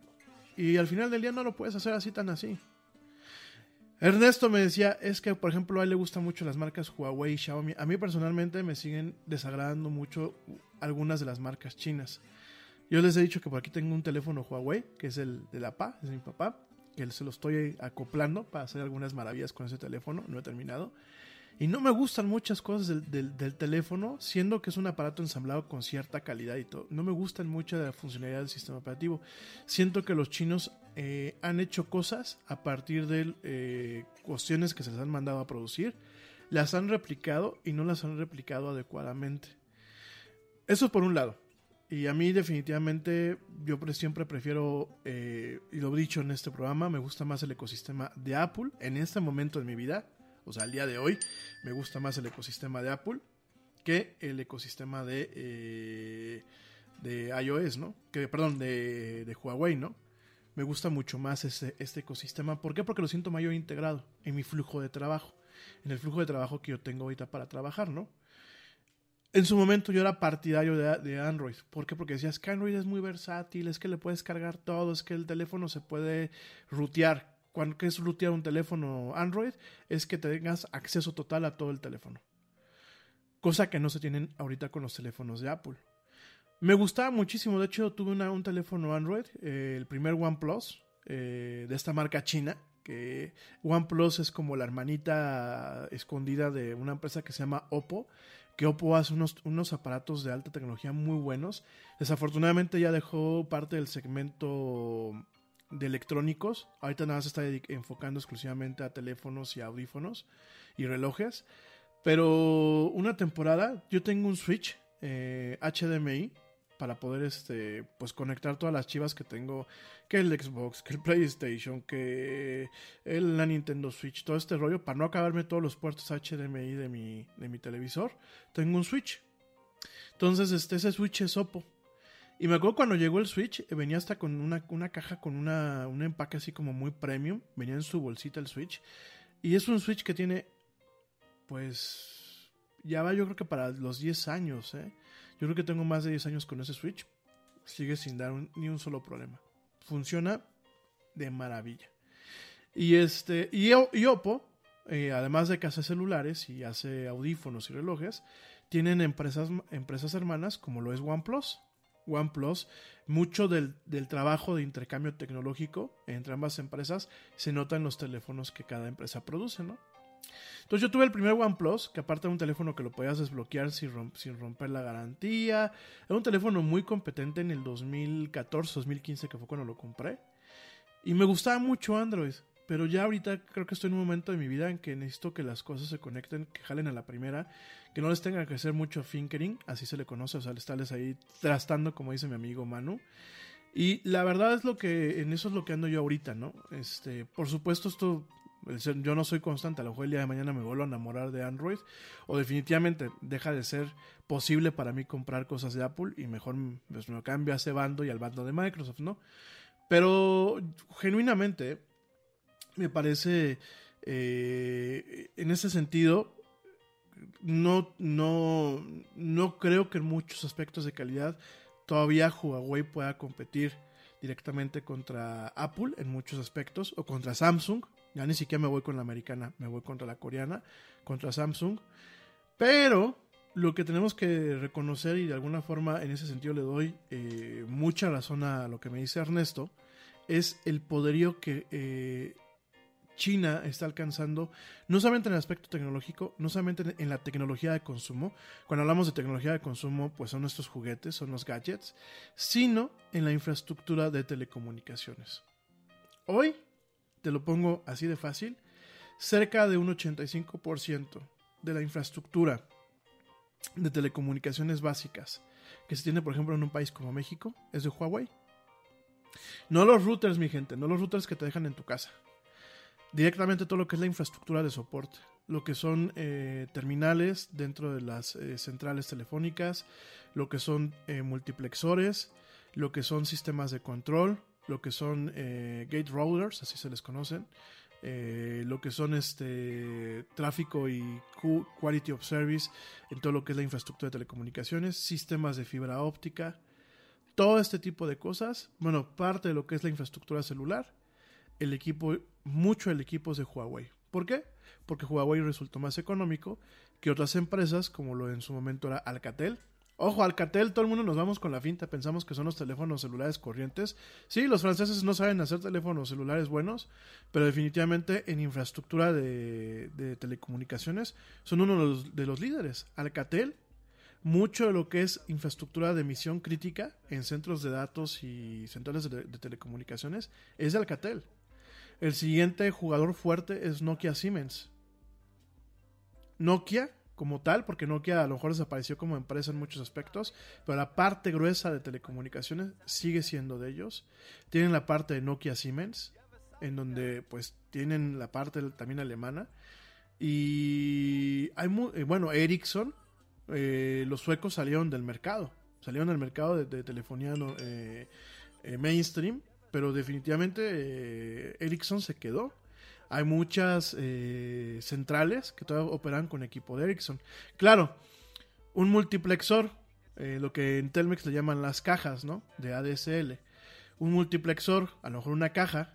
Y al final del día no lo puedes hacer así tan así. Ernesto me decía, es que por ejemplo a él le gustan mucho las marcas Huawei y Xiaomi. A mí personalmente me siguen desagradando mucho algunas de las marcas chinas. Yo les he dicho que por aquí tengo un teléfono Huawei, que es el de la PA, es de mi papá, que se lo estoy acoplando para hacer algunas maravillas con ese teléfono, no he terminado. Y no me gustan muchas cosas del, teléfono, siendo que es un aparato ensamblado con cierta calidad y todo. No me gustan mucho de la funcionalidad del sistema operativo. Siento que los chinos eh, han hecho cosas a partir de eh, cuestiones que se les han mandado a producir, las han replicado y no las han replicado adecuadamente. Eso por un lado. Y a mí definitivamente yo pre- siempre prefiero, eh, y lo he dicho en este programa, me gusta más el ecosistema de Apple en este momento de mi vida. O sea, al día de hoy me gusta más el ecosistema de Apple que el ecosistema de, eh, de iOS, ¿no? Que, perdón, de, de Huawei, ¿no? Me gusta mucho más este, este ecosistema. ¿Por qué? Porque lo siento mayor integrado en mi flujo de trabajo. En el flujo de trabajo que yo tengo ahorita para trabajar, ¿no? En su momento yo era partidario de, Android. ¿Por qué? Porque decías que Android es muy versátil, es que le puedes cargar todo, es que el teléfono se puede rutear. Cuando ¿qué es rutear un teléfono Android? Es que tengas acceso total a todo el teléfono. Cosa que no se tienen ahorita con los teléfonos de Apple. Me gustaba muchísimo, de hecho tuve un teléfono Android, eh, el primer OnePlus, eh, de esta marca china, que OnePlus es como la hermanita escondida de una empresa que se llama Oppo, que Oppo hace unos, unos aparatos de alta tecnología muy buenos. Desafortunadamente ya dejó parte del segmento de electrónicos. Ahorita nada más está enfocando exclusivamente a teléfonos y audífonos y relojes. Pero una temporada, yo tengo un Switch eh, HDMI para poder este pues conectar todas las chivas que tengo que el Xbox que el PlayStation que el, la Nintendo Switch todo este rollo para no acabarme todos los puertos HDMI de mi de mi televisor tengo un Switch. Entonces este ese Switch es Oppo. Y me acuerdo cuando llegó el Switch eh, venía hasta con una, una caja con una un empaque así como muy premium venía en su bolsita el Switch. Y es un Switch que tiene pues ya va yo creo que para los 10 años eh yo creo que tengo más de 10 años con ese Switch. Sigue sin dar ni un solo problema. Funciona de maravilla. Y este y, y Oppo, eh, además de que hace celulares y hace audífonos y relojes, tienen empresas, empresas hermanas como lo es OnePlus. OnePlus, mucho del, del trabajo de intercambio tecnológico entre ambas empresas se nota en los teléfonos que cada empresa produce, ¿no? Entonces yo tuve el primer OnePlus, que aparte de un teléfono que lo podías desbloquear sin, rom- sin romper la garantía. Era un teléfono muy competente en el 2014-2015, que fue cuando lo compré. Y me gustaba mucho Android. Pero ya ahorita creo que estoy en un momento de mi vida en que necesito que las cosas se conecten, que jalen a la primera, que no les tenga que hacer mucho finkering, así se le conoce, o sea, estarles ahí trastando, como dice mi amigo Manu. Y la verdad es lo que, en eso es lo que ando yo ahorita, ¿no? Este, por supuesto, esto, yo no soy constante, a lo mejor el día de mañana me vuelvo a enamorar de Android, o definitivamente deja de ser posible para mí comprar cosas de Apple y mejor pues, me cambio a ese bando y al bando de Microsoft, ¿no? Pero genuinamente me parece, eh, en ese sentido, no, no, no creo que en muchos aspectos de calidad todavía Huawei pueda competir directamente contra Apple en muchos aspectos o contra Samsung. Ya ni siquiera me voy con la americana, me voy contra la coreana, contra Samsung. Pero lo que tenemos que reconocer y de alguna forma en ese sentido le doy eh, mucha razón a lo que me dice Ernesto, es el poderío que eh, China está alcanzando, no solamente en el aspecto tecnológico, no solamente en- la tecnología de consumo, cuando hablamos de tecnología de consumo, pues son nuestros juguetes, son los gadgets, sino en la infraestructura de telecomunicaciones. Hoy, te lo pongo así de fácil, cerca de un 85% de la infraestructura de telecomunicaciones básicas que se tiene, por ejemplo, en un país como México, es de Huawei. No los routers, mi gente, no los routers que te dejan en tu casa directamente todo lo que es la infraestructura de soporte, lo que son eh, terminales dentro de las eh, centrales telefónicas, lo que son eh, multiplexores, lo que son sistemas de control, lo que son eh, gate routers, así se les conocen, eh, lo que son este tráfico y quality of service en todo lo que es la infraestructura de telecomunicaciones, sistemas de fibra óptica, todo este tipo de cosas, bueno, parte de lo que es la infraestructura celular, el equipo, mucho el equipo es de Huawei. ¿Por qué? Porque Huawei resultó más económico que otras empresas, como lo en su momento era Alcatel. Ojo, Alcatel, todo el mundo nos vamos con la finta, pensamos que son los teléfonos celulares corrientes. Sí, los franceses no saben hacer teléfonos celulares buenos, pero definitivamente en infraestructura de, telecomunicaciones son uno de los, de los líderes. Alcatel, mucho de lo que es infraestructura de emisión crítica en centros de datos y centrales de, de telecomunicaciones es de Alcatel. El siguiente jugador fuerte es Nokia Siemens. Nokia como tal, porque Nokia a lo mejor desapareció como empresa en muchos aspectos, pero la parte gruesa de telecomunicaciones sigue siendo de ellos. Tienen la parte de Nokia Siemens, en donde pues tienen la parte también alemana. Y hay eh, bueno, Ericsson, eh, los suecos salieron del mercado, salieron del mercado de, telefonía eh, eh, mainstream, pero definitivamente Ericsson se quedó. Hay muchas eh, centrales que todavía operan con equipo de Ericsson. Claro, un multiplexor, eh, lo que en Telmex le llaman las cajas, ¿no? De ADSL. Un multiplexor, a lo mejor una caja,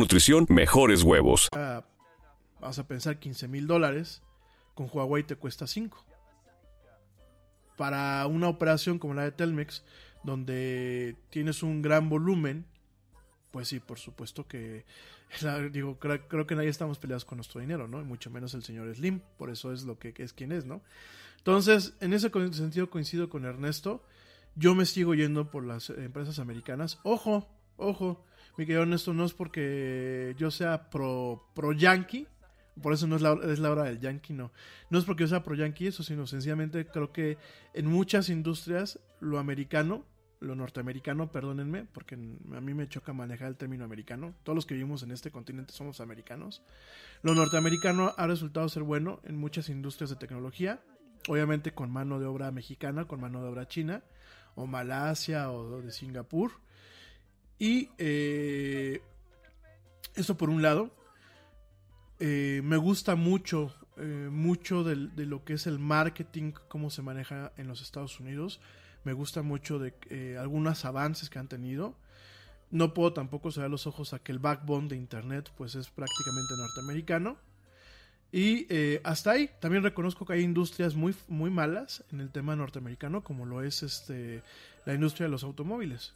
nutrición, mejores huevos. a- vamos a pensar 15 mil dólares con Huawei te cuesta 5. Para una operación como la de Telmex, donde tienes un gran volumen, pues sí, por supuesto que digo, creo, creo que nadie estamos peleados con nuestro dinero, ¿no? Y mucho menos el señor Slim, por eso es lo que es quien es, ¿no? Entonces, en ese sentido coincido con Ernesto. Yo me sigo yendo por las eh, empresas americanas. Ojo, ojo, mi querido Ernesto, no es porque yo sea pro, pro yankee, por eso no es la, es la hora del yankee, no. No es porque yo sea pro yankee, eso, sino sencillamente creo que en muchas industrias lo americano, lo norteamericano, perdónenme, porque a mí me choca manejar el término americano. Todos los que vivimos en este continente somos americanos. Lo norteamericano ha resultado ser bueno en muchas industrias de tecnología, obviamente con mano de obra mexicana, con mano de obra china, o Malasia, o de Singapur. Y eh, eso por un lado. Eh, me gusta mucho, eh, mucho de, lo que es el marketing, cómo se maneja en los Estados Unidos. Me gusta mucho de eh, algunos avances que han tenido. No puedo tampoco cerrar los ojos a que el backbone de Internet pues es prácticamente norteamericano. Y hasta ahí, también reconozco que hay industrias muy, muy malas en el tema norteamericano, como lo es este, la industria de los automóviles.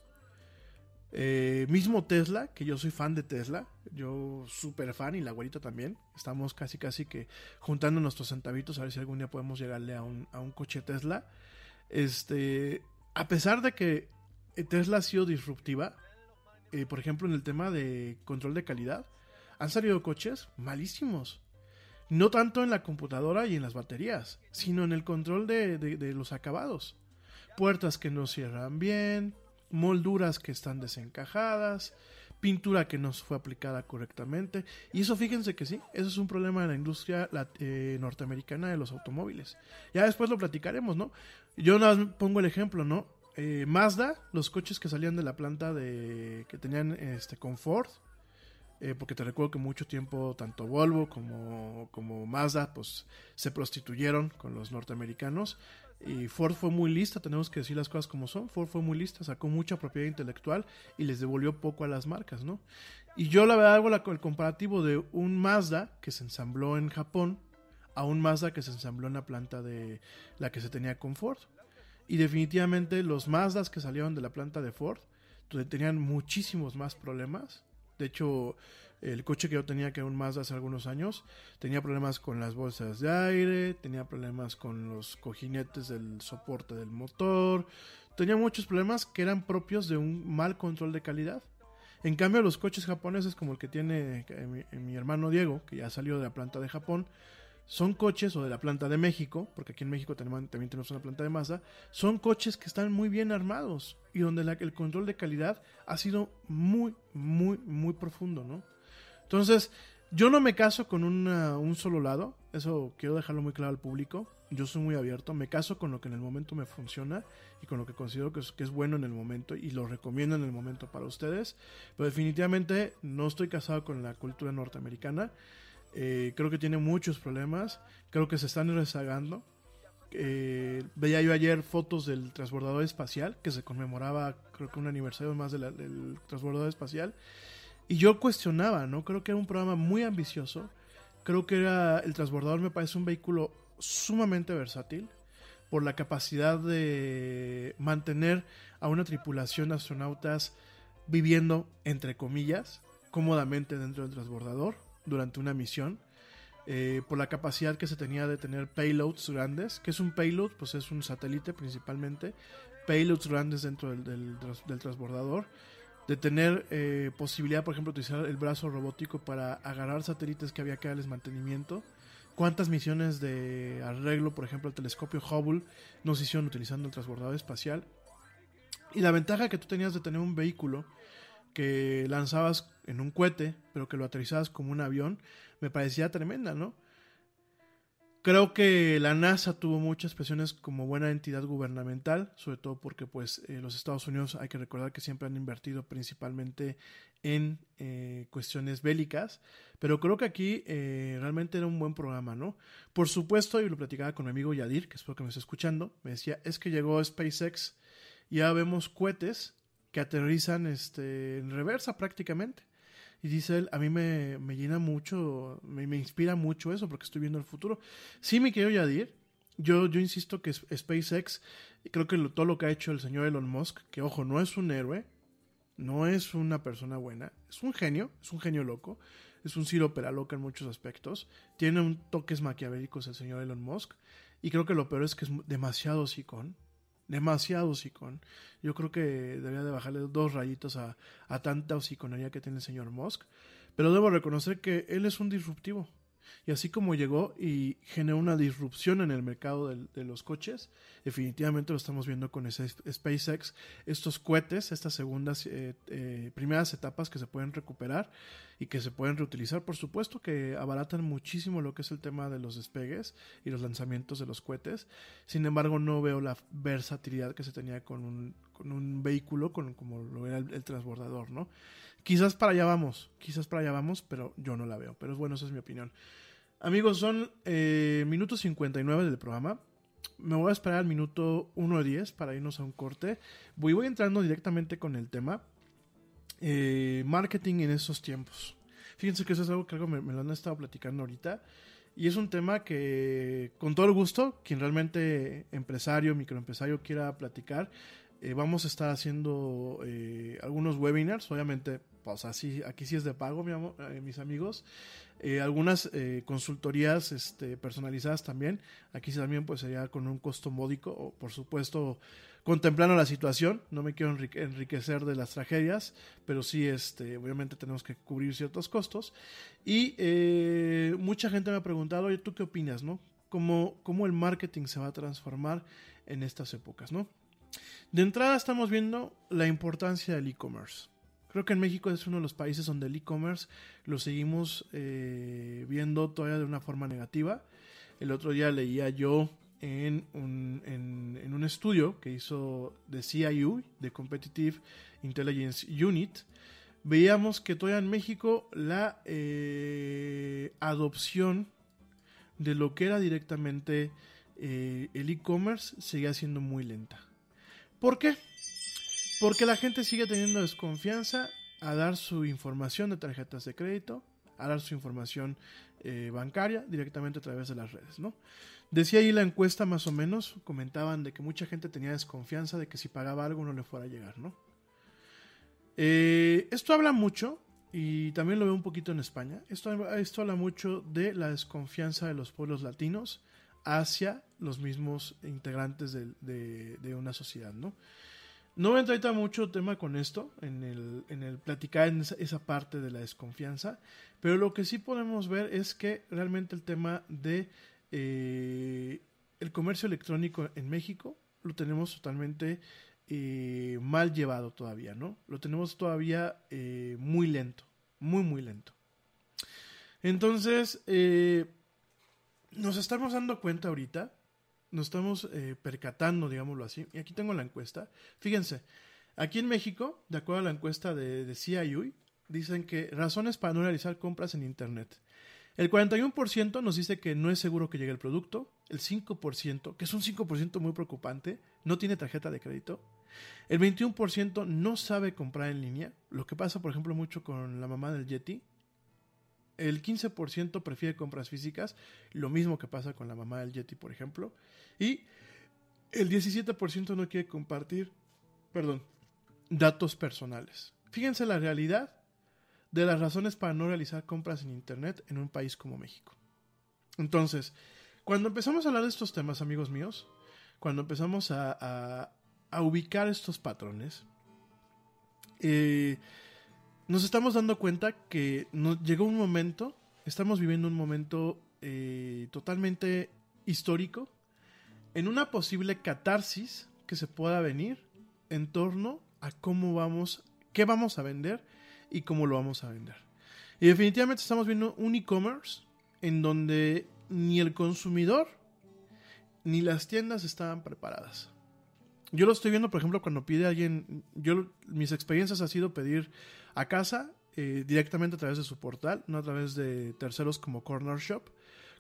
Eh, mismo Tesla, que yo soy fan de Tesla, yo súper fan y la güerita también. Estamos casi casi que juntando nuestros centavitos a ver si algún día podemos llegarle a un, a un coche Tesla. Este, a pesar de que eh, Tesla ha sido disruptiva, eh, por ejemplo en el tema de control de calidad, han salido coches malísimos. No tanto en la computadora y en las baterías, sino en el control de- de los acabados. Puertas que no cierran bien, molduras que están desencajadas, pintura que no fue aplicada correctamente. Y eso fíjense que sí, eso es un problema de la industria eh, norteamericana de los automóviles. Ya después lo platicaremos, ¿no? Yo pongo el ejemplo, ¿no? Eh, Mazda, los coches que salían de la planta de que tenían este con Ford, eh, porque te recuerdo que mucho tiempo tanto Volvo como, como Mazda pues se prostituyeron con los norteamericanos y Ford fue muy lista, tenemos que decir las cosas como son, Ford fue muy lista, sacó mucha propiedad intelectual y les devolvió poco a las marcas, ¿no? Y yo la verdad hago el comparativo de un Mazda que se ensambló en Japón a un Mazda que se ensambló en la planta de la que se tenía con Ford. Y definitivamente los Mazdas que salieron de la planta de Ford tenían muchísimos más problemas. De hecho, el coche que yo tenía, que era un Mazda hace algunos años, tenía problemas con las bolsas de aire, tenía problemas con los cojinetes del soporte del motor, tenía muchos problemas que eran propios de un mal control de calidad. En cambio, los coches japoneses, como el que tiene eh, mi, mi hermano Diego, que ya salió de la planta de Japón, son coches, o de la planta de México, porque aquí en México tenemos- también tenemos una planta de Mazda, son coches que están muy bien armados y donde la- el control de calidad ha sido muy, muy, muy profundo, ¿no? Entonces, yo no me caso con un solo lado, eso quiero dejarlo muy claro al público, yo soy muy abierto, me caso con lo que en el momento me funciona y con lo que considero que es, bueno en el momento y lo recomiendo en el momento para ustedes, pero definitivamente no estoy casado con la cultura norteamericana, eh, creo que tiene muchos problemas, creo que se están rezagando. Eh, veía yo ayer fotos del transbordador espacial, que se conmemoraba creo que un aniversario más del transbordador espacial, y yo cuestionaba, ¿no? Creo que era un programa muy ambicioso, creo que era el transbordador me parece un vehículo sumamente versátil por la capacidad de mantener a una tripulación de astronautas viviendo, entre comillas, cómodamente dentro del transbordador durante una misión. eh, por la capacidad que se tenía de tener payloads grandes. que es un payload? Pues es un satélite principalmente. Payloads grandes dentro del, del transbordador. De tener eh, posibilidad, por ejemplo, de utilizar el brazo robótico para agarrar satélites que había que darles mantenimiento. ¿Cuántas misiones de arreglo, por ejemplo, el telescopio Hubble nos hicieron utilizando el transbordador espacial? Y la ventaja que tú tenías de tener un vehículo que lanzabas en un cohete, pero que lo aterrizabas como un avión, me parecía tremenda, ¿no? Creo que la NASA tuvo muchas presiones como buena entidad gubernamental, sobre todo porque pues eh, los Estados Unidos hay que recordar que siempre han invertido principalmente en eh, cuestiones bélicas, pero creo que aquí eh, realmente era un buen programa, ¿no? Por supuesto, y lo platicaba con mi amigo Yadir, que espero que me esté escuchando, me decía, es que llegó SpaceX y ya vemos cohetes que aterrizan este, en reversa prácticamente. Y dice él, a mí me, me llena mucho, me, me inspira mucho eso porque estoy viendo el futuro. Sí, mi querido Yadir, yo, yo insisto que SpaceX, creo que todo lo que ha hecho el señor Elon Musk, que ojo, no es un héroe, no es una persona buena, es un genio, es un genio loco, es un Ciro loca en muchos aspectos, tiene un toques maquiavélicos el señor Elon Musk, y creo que lo peor es que es demasiado sicón, demasiado sicón. Yo creo que debería de bajarle dos rayitos a, a tanta hociconería que tiene el señor Musk, pero debo reconocer que él es un disruptivo. Y así como llegó y generó una disrupción en el mercado del- de, los coches, definitivamente lo estamos viendo con SpaceX, estos cohetes, estas segundas, eh, eh, primeras etapas que se pueden recuperar y que se pueden reutilizar, por supuesto que abaratan muchísimo lo que es el tema de los despegues y los lanzamientos de los cohetes. Sin embargo, no veo la versatilidad que se tenía con un, con un vehículo, con, como lo era el transbordador, ¿no? Quizás para allá vamos, quizás para allá vamos, pero yo no la veo. Pero bueno, esa es mi opinión. Amigos, son eh, minuto 59 del programa. Me voy a esperar al minuto 1 o 10 para irnos a un corte. Voy, voy entrando directamente con el tema. eh, marketing en estos tiempos. Fíjense que eso es algo que algo me, me lo han estado platicando ahorita. Y es un tema que, con todo el gusto, quien realmente empresario, microempresario quiera platicar, eh, vamos a estar haciendo eh, algunos webinars. Obviamente, pues así, aquí sí es de pago, eh, mis amigos. Eh, algunas eh, consultorías este, personalizadas también. Aquí también pues sería con un costo módico, o por supuesto contemplando la situación. No me quiero enrique- enriquecer de las tragedias, pero sí, este, obviamente tenemos que cubrir ciertos costos. Y mucha gente me ha preguntado, oye, ¿tú qué opinas, no? ¿Cómo, ¿Cómo el marketing se va a transformar en estas épocas, no? De entrada estamos viendo la importancia del e-commerce. Creo que en México es uno de los países donde el e-commerce lo seguimos eh, viendo todavía de una forma negativa. El otro día leía yo en un, estudio que hizo de CIU, de Competitive Intelligence Unit, veíamos que todavía en México la eh, adopción de lo que era directamente eh, el e-commerce seguía siendo muy lenta. ¿Por qué? Porque la gente sigue teniendo desconfianza a dar su información de tarjetas de crédito, a dar su información eh, bancaria directamente a través de las redes, ¿no? Decía ahí la encuesta más o menos, comentaban de que mucha gente tenía desconfianza de que si pagaba algo no le fuera a llegar, ¿no? Eh, esto habla mucho, y también lo veo un poquito en España, esto, habla mucho de la desconfianza de los pueblos latinos hacia los mismos integrantes de, de una sociedad, ¿no? No voy a mucho tema con esto, en el, en el platicar en esa, parte de la desconfianza, pero lo que sí podemos ver es que realmente el tema de eh, el comercio electrónico en México lo tenemos totalmente eh, mal llevado todavía, ¿no? Lo tenemos todavía eh, muy lento, muy, muy lento. Entonces, nos estamos dando cuenta ahorita, nos estamos eh, percatando, digámoslo así, y aquí tengo la encuesta. Fíjense, aquí en México, de acuerdo a la encuesta de, de CIUI, dicen que razones para no realizar compras en Internet. El 41% nos dice que no es seguro que llegue el producto. El 5%, que es un 5% muy preocupante, no tiene tarjeta de crédito. El 21% no sabe comprar en línea. Lo que pasa, por ejemplo, mucho con la mamá del Yeti. El 15% prefiere compras físicas. Lo mismo que pasa con la mamá del Yeti, por ejemplo. Y el 17% no quiere compartir, perdón, datos personales. Fíjense la realidad de las razones para no realizar compras en Internet en un país como México. Entonces, cuando empezamos a hablar de estos temas, amigos míos, cuando empezamos a, a- ubicar estos patrones, eh, nos estamos dando cuenta que llegó un momento, estamos viviendo un momento eh, totalmente histórico, en una posible catarsis que se pueda venir en torno a cómo vamos, qué vamos a vender y cómo lo vamos a vender. Y definitivamente estamos viendo un e-commerce en donde ni el consumidor ni las tiendas estaban preparadas. Yo lo estoy viendo, por ejemplo, cuando pide alguien, yo mis experiencias ha sido pedir a casa eh, directamente a través de su portal, no a través de terceros como Corner Shop.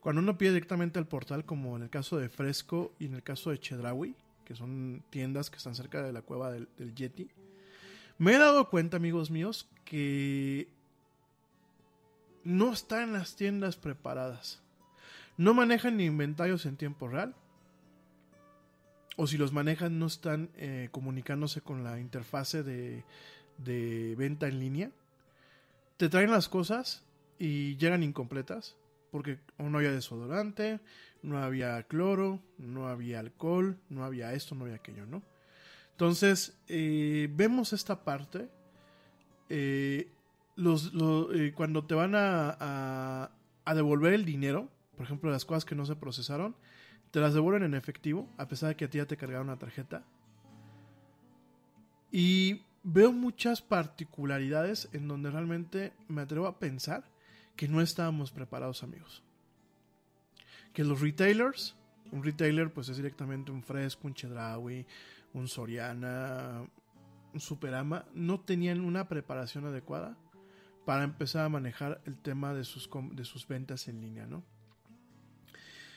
Cuando uno pide directamente al portal, como en el caso de Fresco y en el caso de Chedraui, que son tiendas que están cerca de la cueva del, del Yeti, me he dado cuenta, amigos míos, que no están las tiendas preparadas. No manejan ni inventarios en tiempo real. O si los manejan, no están eh, comunicándose con la interfase de, de venta en línea. Te traen las cosas y llegan incompletas. Porque no había desodorante, no había cloro, no había alcohol, no había esto, no había aquello, ¿no? Entonces, eh, vemos esta parte. eh, los, lo- cuando te van a, a- a devolver el dinero, por ejemplo, las cosas que no se procesaron, te las devuelven en efectivo, a pesar de que a ti ya te cargaron una tarjeta. Y veo muchas particularidades en donde realmente me atrevo a pensar que no estábamos preparados, amigos. Que los retailers, un retailer pues es directamente un Fresco, un Chedraui, un Soriana, un Superama, no tenían una preparación adecuada para empezar a manejar el tema de sus, de sus ventas en línea, ¿no?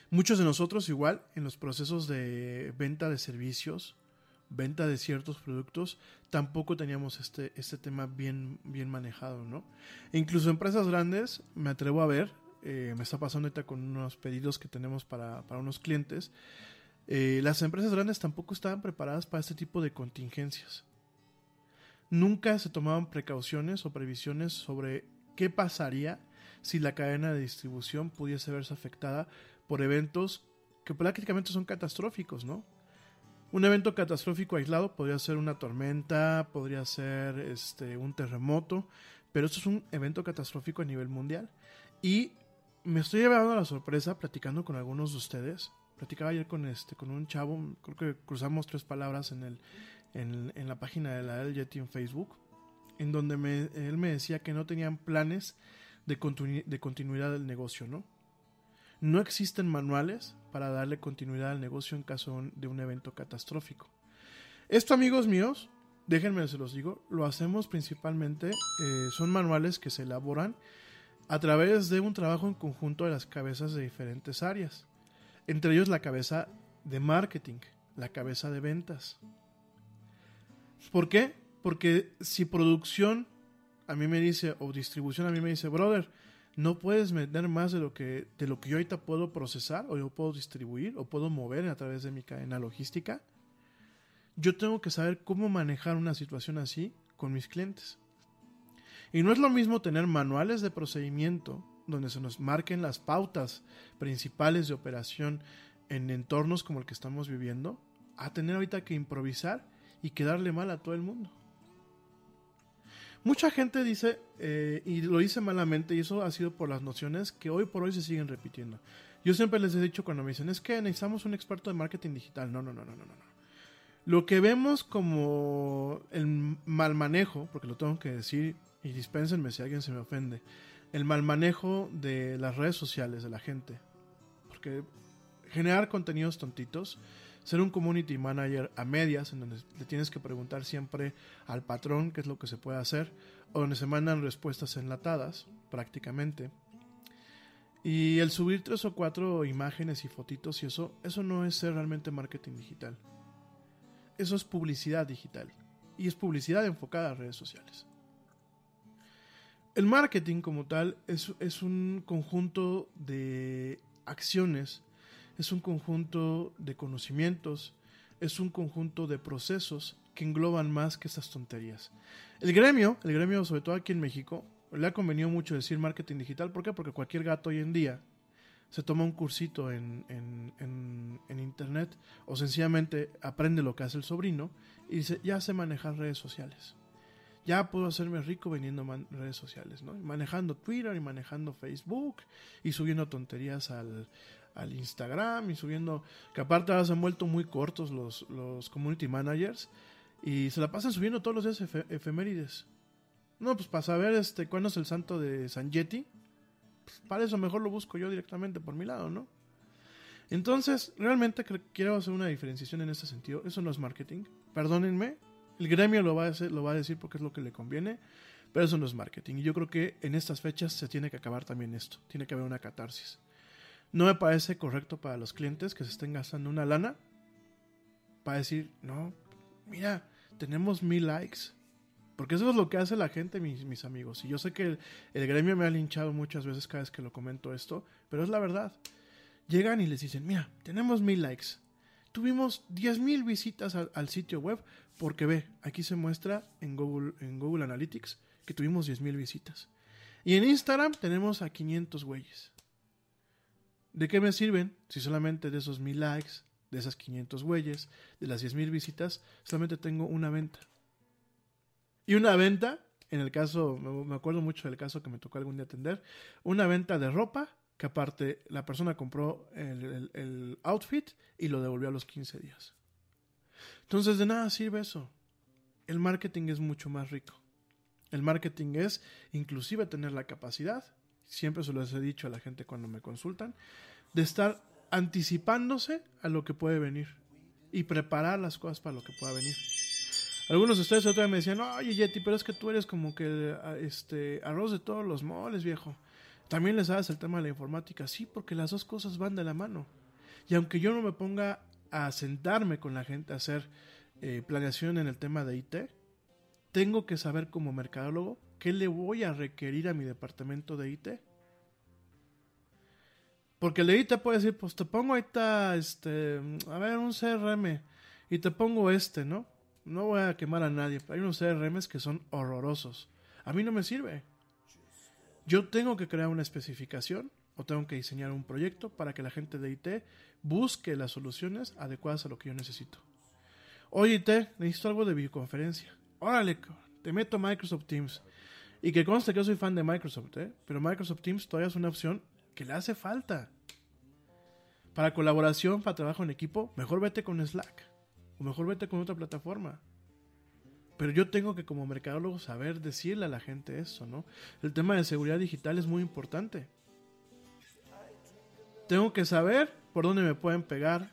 Muchos de nosotros igual en los procesos de venta de servicios, venta de ciertos productos, tampoco teníamos este, este tema bien, bien manejado, ¿no? Incluso empresas grandes, me atrevo a ver, eh, me está pasando ahorita con unos pedidos que tenemos para, para unos clientes, eh, las empresas grandes tampoco estaban preparadas para este tipo de contingencias. Nunca se tomaban precauciones o previsiones sobre qué pasaría si la cadena de distribución pudiese verse afectada por eventos que prácticamente son catastróficos, ¿no? Un evento catastrófico aislado podría ser una tormenta, podría ser este, un terremoto, pero esto es un evento catastrófico a nivel mundial. Y me estoy llevando a la sorpresa platicando con algunos de ustedes. Platicaba ayer con, este, con un chavo, creo que cruzamos tres palabras en, el, en, en la página de la LG en Facebook, en donde me- él me decía que no tenían planes de continuidad del negocio, ¿no? No existen manuales para darle continuidad al negocio en caso de un- evento catastrófico. Esto, amigos míos, déjenme se los digo, lo hacemos principalmente, eh, son manuales que se elaboran a través de un trabajo en conjunto de las cabezas de diferentes áreas. Entre ellos la cabeza de marketing, la cabeza de ventas. ¿Por qué? Porque si producción a mí me dice, o distribución a mí me dice, brother, no puedes vender más de lo que, de lo que yo ahorita puedo procesar, o yo puedo distribuir, o puedo mover a través de mi cadena logística. Yo tengo que saber cómo manejar una situación así con mis clientes. Y no es lo mismo tener manuales de procedimiento donde se nos marquen las pautas principales de operación en entornos como el que estamos viviendo, a tener ahorita que improvisar y quedarle mal a todo el mundo. Mucha gente dice, eh, y lo dice malamente, y eso ha sido por las nociones que hoy por hoy se siguen repitiendo. Yo siempre les he dicho cuando me dicen, es que necesitamos un experto de marketing digital. No, no, no, no, no, no. Lo que vemos como el mal manejo, porque lo tengo que decir, y dispénsenme si alguien se me ofende, el mal manejo de las redes sociales de la gente. Porque generar contenidos tontitos, ser un community manager a medias, en donde le tienes que preguntar siempre al patrón qué es lo que se puede hacer, o donde se mandan respuestas enlatadas, prácticamente. Y el subir tres o cuatro imágenes y fotitos y eso, eso no es ser realmente marketing digital. Eso es publicidad digital. Y es publicidad enfocada a redes sociales. El marketing como tal es, es un conjunto de acciones, es un conjunto de conocimientos, es un conjunto de procesos que engloban más que esas tonterías. El gremio, el gremio sobre todo aquí en México, le ha convenido mucho decir marketing digital. ¿Por qué? Porque cualquier gato hoy en día se toma un cursito en, en, en, en internet o sencillamente aprende lo que hace el sobrino y dice, ya sé manejar redes sociales. Ya puedo hacerme rico vendiendo redes sociales, ¿no? Manejando Twitter y manejando Facebook y subiendo tonterías al, al Instagram y subiendo, que aparte ahora se han vuelto muy cortos los, los community managers y se la pasan subiendo todos los días efe- efemérides. No, pues para saber este, cuándo es el santo de San Yeti, pues, para eso mejor lo busco yo directamente por mi lado, ¿no? Entonces, realmente quiero hacer una diferenciación en este sentido. Eso no es marketing. Perdónenme, el gremio lo va, a hacer- lo va a decir porque es lo que le conviene, pero eso no es marketing. Y yo creo que en estas fechas se tiene que acabar también esto. Tiene que haber una catarsis. No me parece correcto para los clientes que se estén gastando una lana para decir, no, mira, tenemos mil likes. Porque eso es lo que hace la gente, mis, mis amigos. Y yo sé que el, gremio me ha linchado muchas veces cada vez que lo comento esto, pero es la verdad. Llegan y les dicen, mira, tenemos mil likes. Tuvimos 10 mil visitas al, al sitio web porque ve, aquí se muestra en Google, en Google Analytics que tuvimos 10 mil visitas. Y en Instagram tenemos a 500 güeyes. ¿De qué me sirven si solamente de esos mil likes, de esas 500 güeyes, de las 10 mil visitas, solamente tengo una venta? Y una venta, en el caso, me acuerdo mucho del caso que me tocó algún día atender, una venta de ropa que aparte la persona compró el- el outfit y lo devolvió a los 15 días. Entonces de nada sirve eso. El marketing es mucho más rico. El marketing es inclusive tener la capacidad, siempre se los he dicho a la gente cuando me consultan, de estar anticipándose a lo que puede venir y preparar las cosas para lo que pueda venir. Algunos de ustedes otra me decían, oye Yeti, pero es que tú eres como que ah, este arroz de todos los moles, viejo. También les sabes el tema de la informática. Sí, porque las dos cosas van de la mano. Y aunque yo no me ponga a sentarme con la gente a hacer eh, planeación en el tema de IT, tengo que saber como mercadólogo qué le voy a requerir a mi departamento de IT. Porque el de IT puede decir, pues te pongo ahorita, este, a ver, un CRM y te pongo este, ¿no? No voy a quemar a nadie, pero hay unos CRMs que son horrorosos. A mí no me sirve. Yo tengo que crear una especificación o tengo que diseñar un proyecto para que la gente de IT busque las soluciones adecuadas a lo que yo necesito. Oye, IT, necesito algo de videoconferencia. Órale, te meto Microsoft Teams. Y que conste que yo soy fan de Microsoft, ¿eh? pero Microsoft Teams todavía es una opción que le hace falta. Para colaboración, para trabajo en equipo, mejor vete con Slack. O mejor vete con otra plataforma. Pero yo tengo que como mercadólogo saber decirle a la gente eso, ¿no? El tema de seguridad digital es muy importante. Tengo que saber por dónde me pueden pegar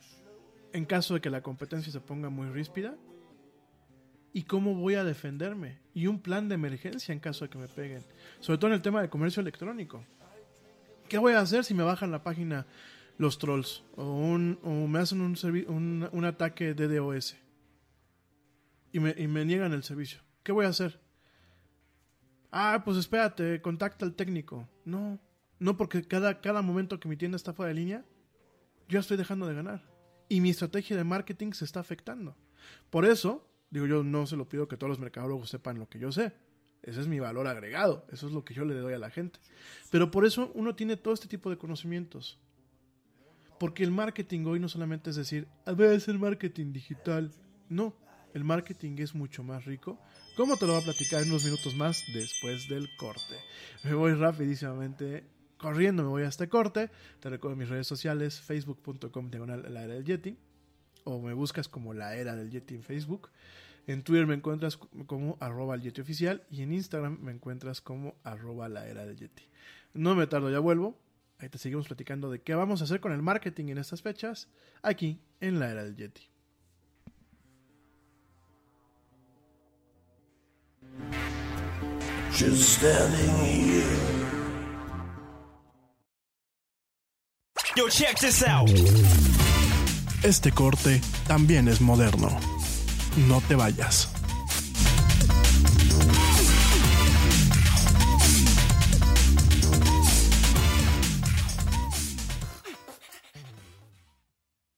en caso de que la competencia se ponga muy ríspida. Y cómo voy a defenderme. Y un plan de emergencia en caso de que me peguen. Sobre todo en el tema de comercio electrónico. ¿Qué voy a hacer si me bajan la página los trolls? O, me hacen un, ataque de DOS. Y me, y me niegan el servicio. ¿Qué voy a hacer? Ah, pues espérate, contacta al técnico. No, no porque cada, cada momento que mi tienda está fuera de línea, yo estoy dejando de ganar. Y mi estrategia de marketing se está afectando. Por eso, digo yo, no se lo pido que todos los mercadólogos sepan lo que yo sé. Ese es mi valor agregado. Eso es lo que yo le doy a la gente. Pero por eso uno tiene todo este tipo de conocimientos. Porque el marketing hoy no solamente es decir, a ver, es el marketing digital. No, el marketing es mucho más rico. ¿Cómo te lo voy a platicar en unos minutos más después del corte? Me voy rapidísimamente corriendo, me voy a este corte. Te recuerdo mis redes sociales, facebook.com diagonal la era del Yeti. O me buscas como la era del Yeti en Facebook. En Twitter me encuentras como arroba el Yeti oficial. Y en Instagram me encuentras como arroba la era del Yeti. No me tardo, ya vuelvo. Ahí te seguimos platicando de qué vamos a hacer con el marketing en estas fechas. Aquí en la era del Yeti. Just standing here. Yo, check this out. Este corte también es moderno. No te vayas.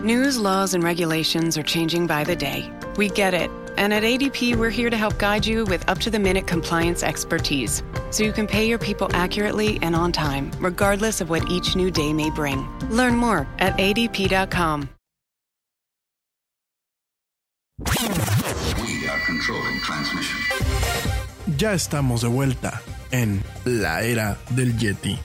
News, laws, and regulations are changing by the day. We get it. And at ADP, we're here to help guide you with up to the minute compliance expertise so you can pay your people accurately and on time, regardless of what each new day may bring. Learn more at adp.com. We are controlling transmission. Ya estamos de vuelta en la era del Yeti.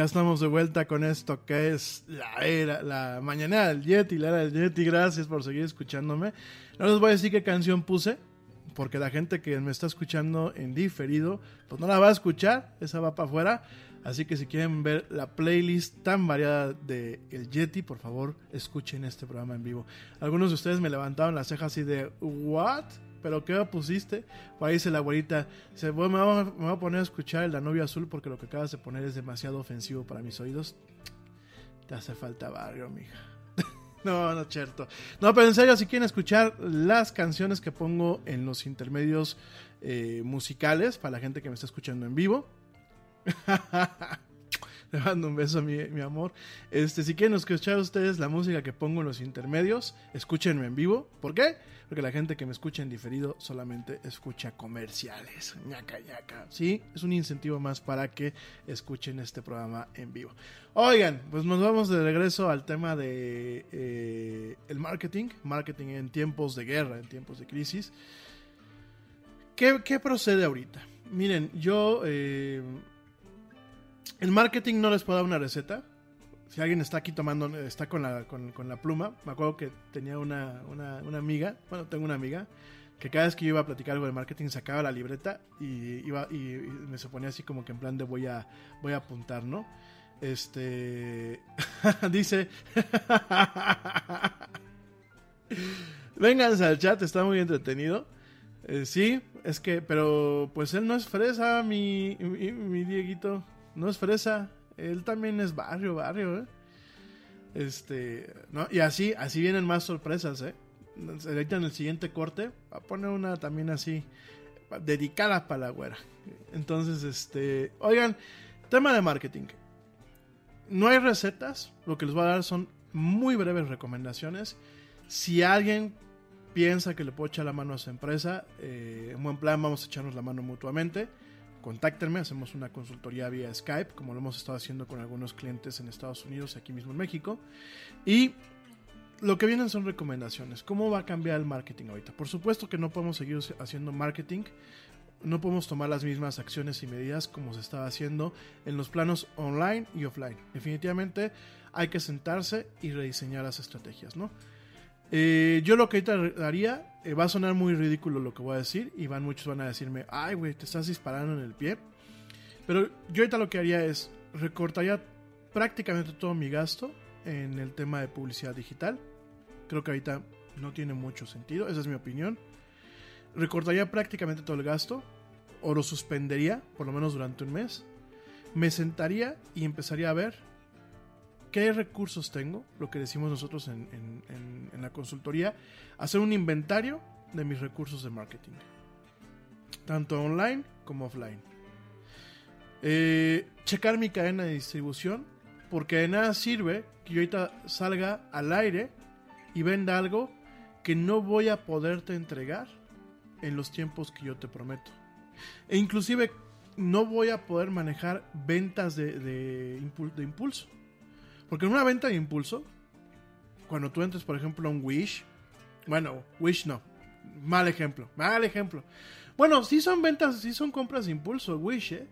Ya estamos de vuelta con esto que es la era, la mañana del Yeti, la era del Yeti. Gracias por seguir escuchándome. No les voy a decir qué canción puse, porque la gente que me está escuchando en diferido, pues no la va a escuchar, esa va para afuera. Así que si quieren ver la playlist tan variada de El Yeti, por favor, escuchen este programa en vivo. Algunos de ustedes me levantaron las cejas así de, ¿what? ¿Pero qué pusiste? Por ahí dice la abuelita, dice, bueno, me, voy a, me voy a poner a escuchar el Danubio Azul porque lo que acabas de poner es demasiado ofensivo para mis oídos. Te hace falta barrio, mija. no, no es cierto. No, pero en serio, si quieren escuchar las canciones que pongo en los intermedios eh, musicales, para la gente que me está escuchando en vivo, le mando un beso, mi, mi, amor. Este, si quieren escuchar ustedes la música que pongo en los intermedios, escúchenme en vivo. ¿Por qué? Porque la gente que me escucha en diferido solamente escucha comerciales. ñaca, ñaca. Sí, es un incentivo más para que escuchen este programa en vivo. Oigan, pues nos vamos de regreso al tema de eh, el marketing. Marketing en tiempos de guerra, en tiempos de crisis. ¿Qué, qué procede ahorita? Miren, yo... Eh, el marketing no les puedo dar una receta. Si alguien está aquí tomando, está con la, pluma, me acuerdo que tenía una, amiga, bueno, tengo una amiga, que cada vez que yo iba a platicar algo de marketing sacaba la libreta y, iba, y me se ponía así como que en plan de voy a, voy a apuntar, ¿no? Este. dice. Vénganse al chat, está muy entretenido. Eh, sí, es que, pero pues él no es fresa, mi, mi, mi Dieguito no es fresa, él también es barrio, barrio, ¿eh? Este, ¿no? Y así, así vienen más sorpresas, ¿eh? Ahorita en el siguiente corte va a poner una también así, dedicada para la güera. Entonces, este, oigan, tema de marketing. No hay recetas, lo que les voy a dar son muy breves recomendaciones. Si alguien piensa que le puedo echar la mano a su empresa, eh, en buen plan vamos a echarnos la mano mutuamente contáctenme, hacemos una consultoría vía Skype, como lo hemos estado haciendo con algunos clientes en Estados Unidos, aquí mismo en México. Y lo que vienen son recomendaciones. ¿Cómo va a cambiar el marketing ahorita? Por supuesto que no podemos seguir haciendo marketing, no podemos tomar las mismas acciones y medidas como se estaba haciendo en los planos online y offline. Definitivamente hay que sentarse y rediseñar las estrategias, ¿no? Eh, yo lo que ahorita haría, eh, va a sonar muy ridículo lo que voy a decir, y van muchos van a decirme, ay, güey, te estás disparando en el pie. Pero yo ahorita lo que haría es, recortaría prácticamente todo mi gasto en el tema de publicidad digital. Creo que ahorita no tiene mucho sentido, esa es mi opinión. Recortaría prácticamente todo el gasto, o lo suspendería, por lo menos durante un mes. Me sentaría y empezaría a ver qué recursos tengo, lo que decimos nosotros en, la consultoría, hacer un inventario de mis recursos de marketing, tanto online como offline. Eh, checar mi cadena de distribución, porque de nada sirve que yo ahorita salga al aire y venda algo que no voy a poderte entregar en los tiempos que yo te prometo. E inclusive no voy a poder manejar ventas de impulso. Porque en una venta de impulso, cuando tú entres, por ejemplo, a un Wish, bueno, Wish no, mal ejemplo, mal ejemplo. Bueno, sí son ventas, sí son compras de impulso, Wish, ¿eh?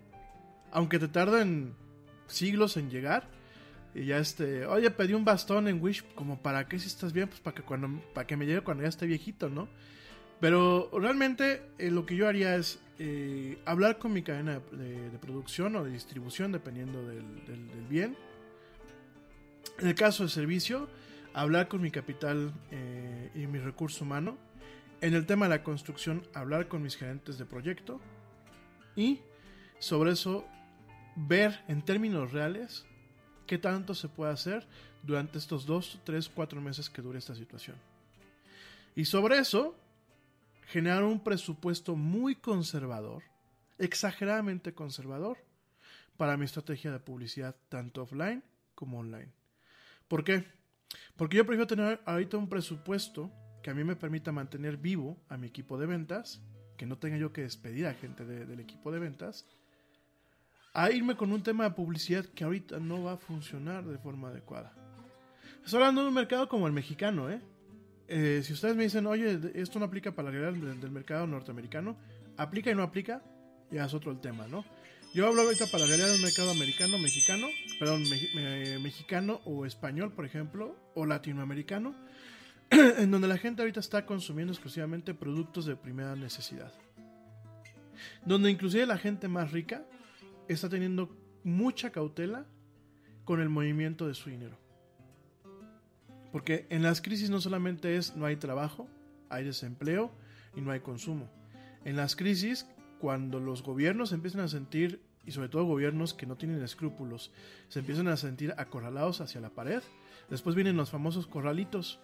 Aunque te tarden siglos en llegar. Y ya este, oye, pedí un bastón en Wish, como para qué si estás bien, pues para que cuando, para que me llegue cuando ya esté viejito, ¿no? Pero realmente eh, lo que yo haría es eh, hablar con mi cadena de, de, producción o de distribución, dependiendo del, del, del bien en el caso de servicio, hablar con mi capital eh, y mi recurso humano. En el tema de la construcción, hablar con mis gerentes de proyecto. Y sobre eso, ver en términos reales qué tanto se puede hacer durante estos dos, tres, cuatro meses que dure esta situación. Y sobre eso, generar un presupuesto muy conservador, exageradamente conservador, para mi estrategia de publicidad, tanto offline como online. ¿Por qué? Porque yo prefiero tener ahorita un presupuesto que a mí me permita mantener vivo a mi equipo de ventas, que no tenga yo que despedir a gente de, del equipo de ventas, a irme con un tema de publicidad que ahorita no va a funcionar de forma adecuada. Estoy hablando de un mercado como el mexicano, ¿eh? eh si ustedes me dicen, oye, esto no aplica para la realidad del, del mercado norteamericano, aplica y no aplica, ya es otro el tema, ¿no? Yo hablo ahorita para la realidad del mercado americano, mexicano, perdón, me- me- mexicano o español, por ejemplo, o latinoamericano, en donde la gente ahorita está consumiendo exclusivamente productos de primera necesidad. Donde inclusive la gente más rica está teniendo mucha cautela con el movimiento de su dinero. Porque en las crisis no solamente es no hay trabajo, hay desempleo y no hay consumo. En las crisis, cuando los gobiernos empiezan a sentir, y sobre todo gobiernos que no tienen escrúpulos, se empiezan a sentir acorralados hacia la pared, después vienen los famosos corralitos.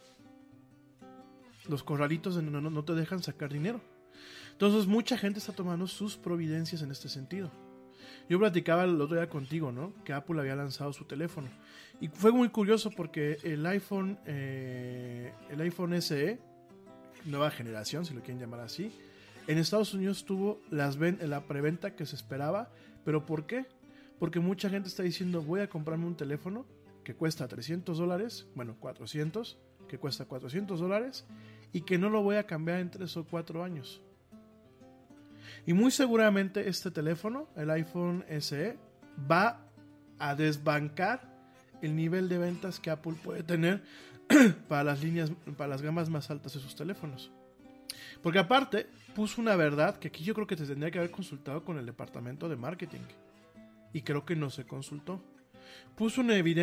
Los corralitos donde no, no te dejan sacar dinero. Entonces mucha gente está tomando sus providencias en este sentido. Yo platicaba el otro día contigo, ¿no? Que Apple había lanzado su teléfono. Y fue muy curioso porque el iPhone, eh, el iPhone SE, nueva generación, si lo quieren llamar así, en Estados Unidos tuvo las la preventa que se esperaba. ¿Pero por qué? Porque mucha gente está diciendo, voy a comprarme un teléfono que cuesta 300 dólares, bueno, 400, que cuesta 400 dólares, y que no lo voy a cambiar en 3 o 4 años. Y muy seguramente este teléfono, el iPhone SE, va a desbancar el nivel de ventas que Apple puede tener para las líneas, para las gamas más altas de sus teléfonos. Porque aparte, puso una verdad que aquí yo creo que te tendría que haber consultado con el departamento de marketing. Y creo que no se consultó. Puso una evidencia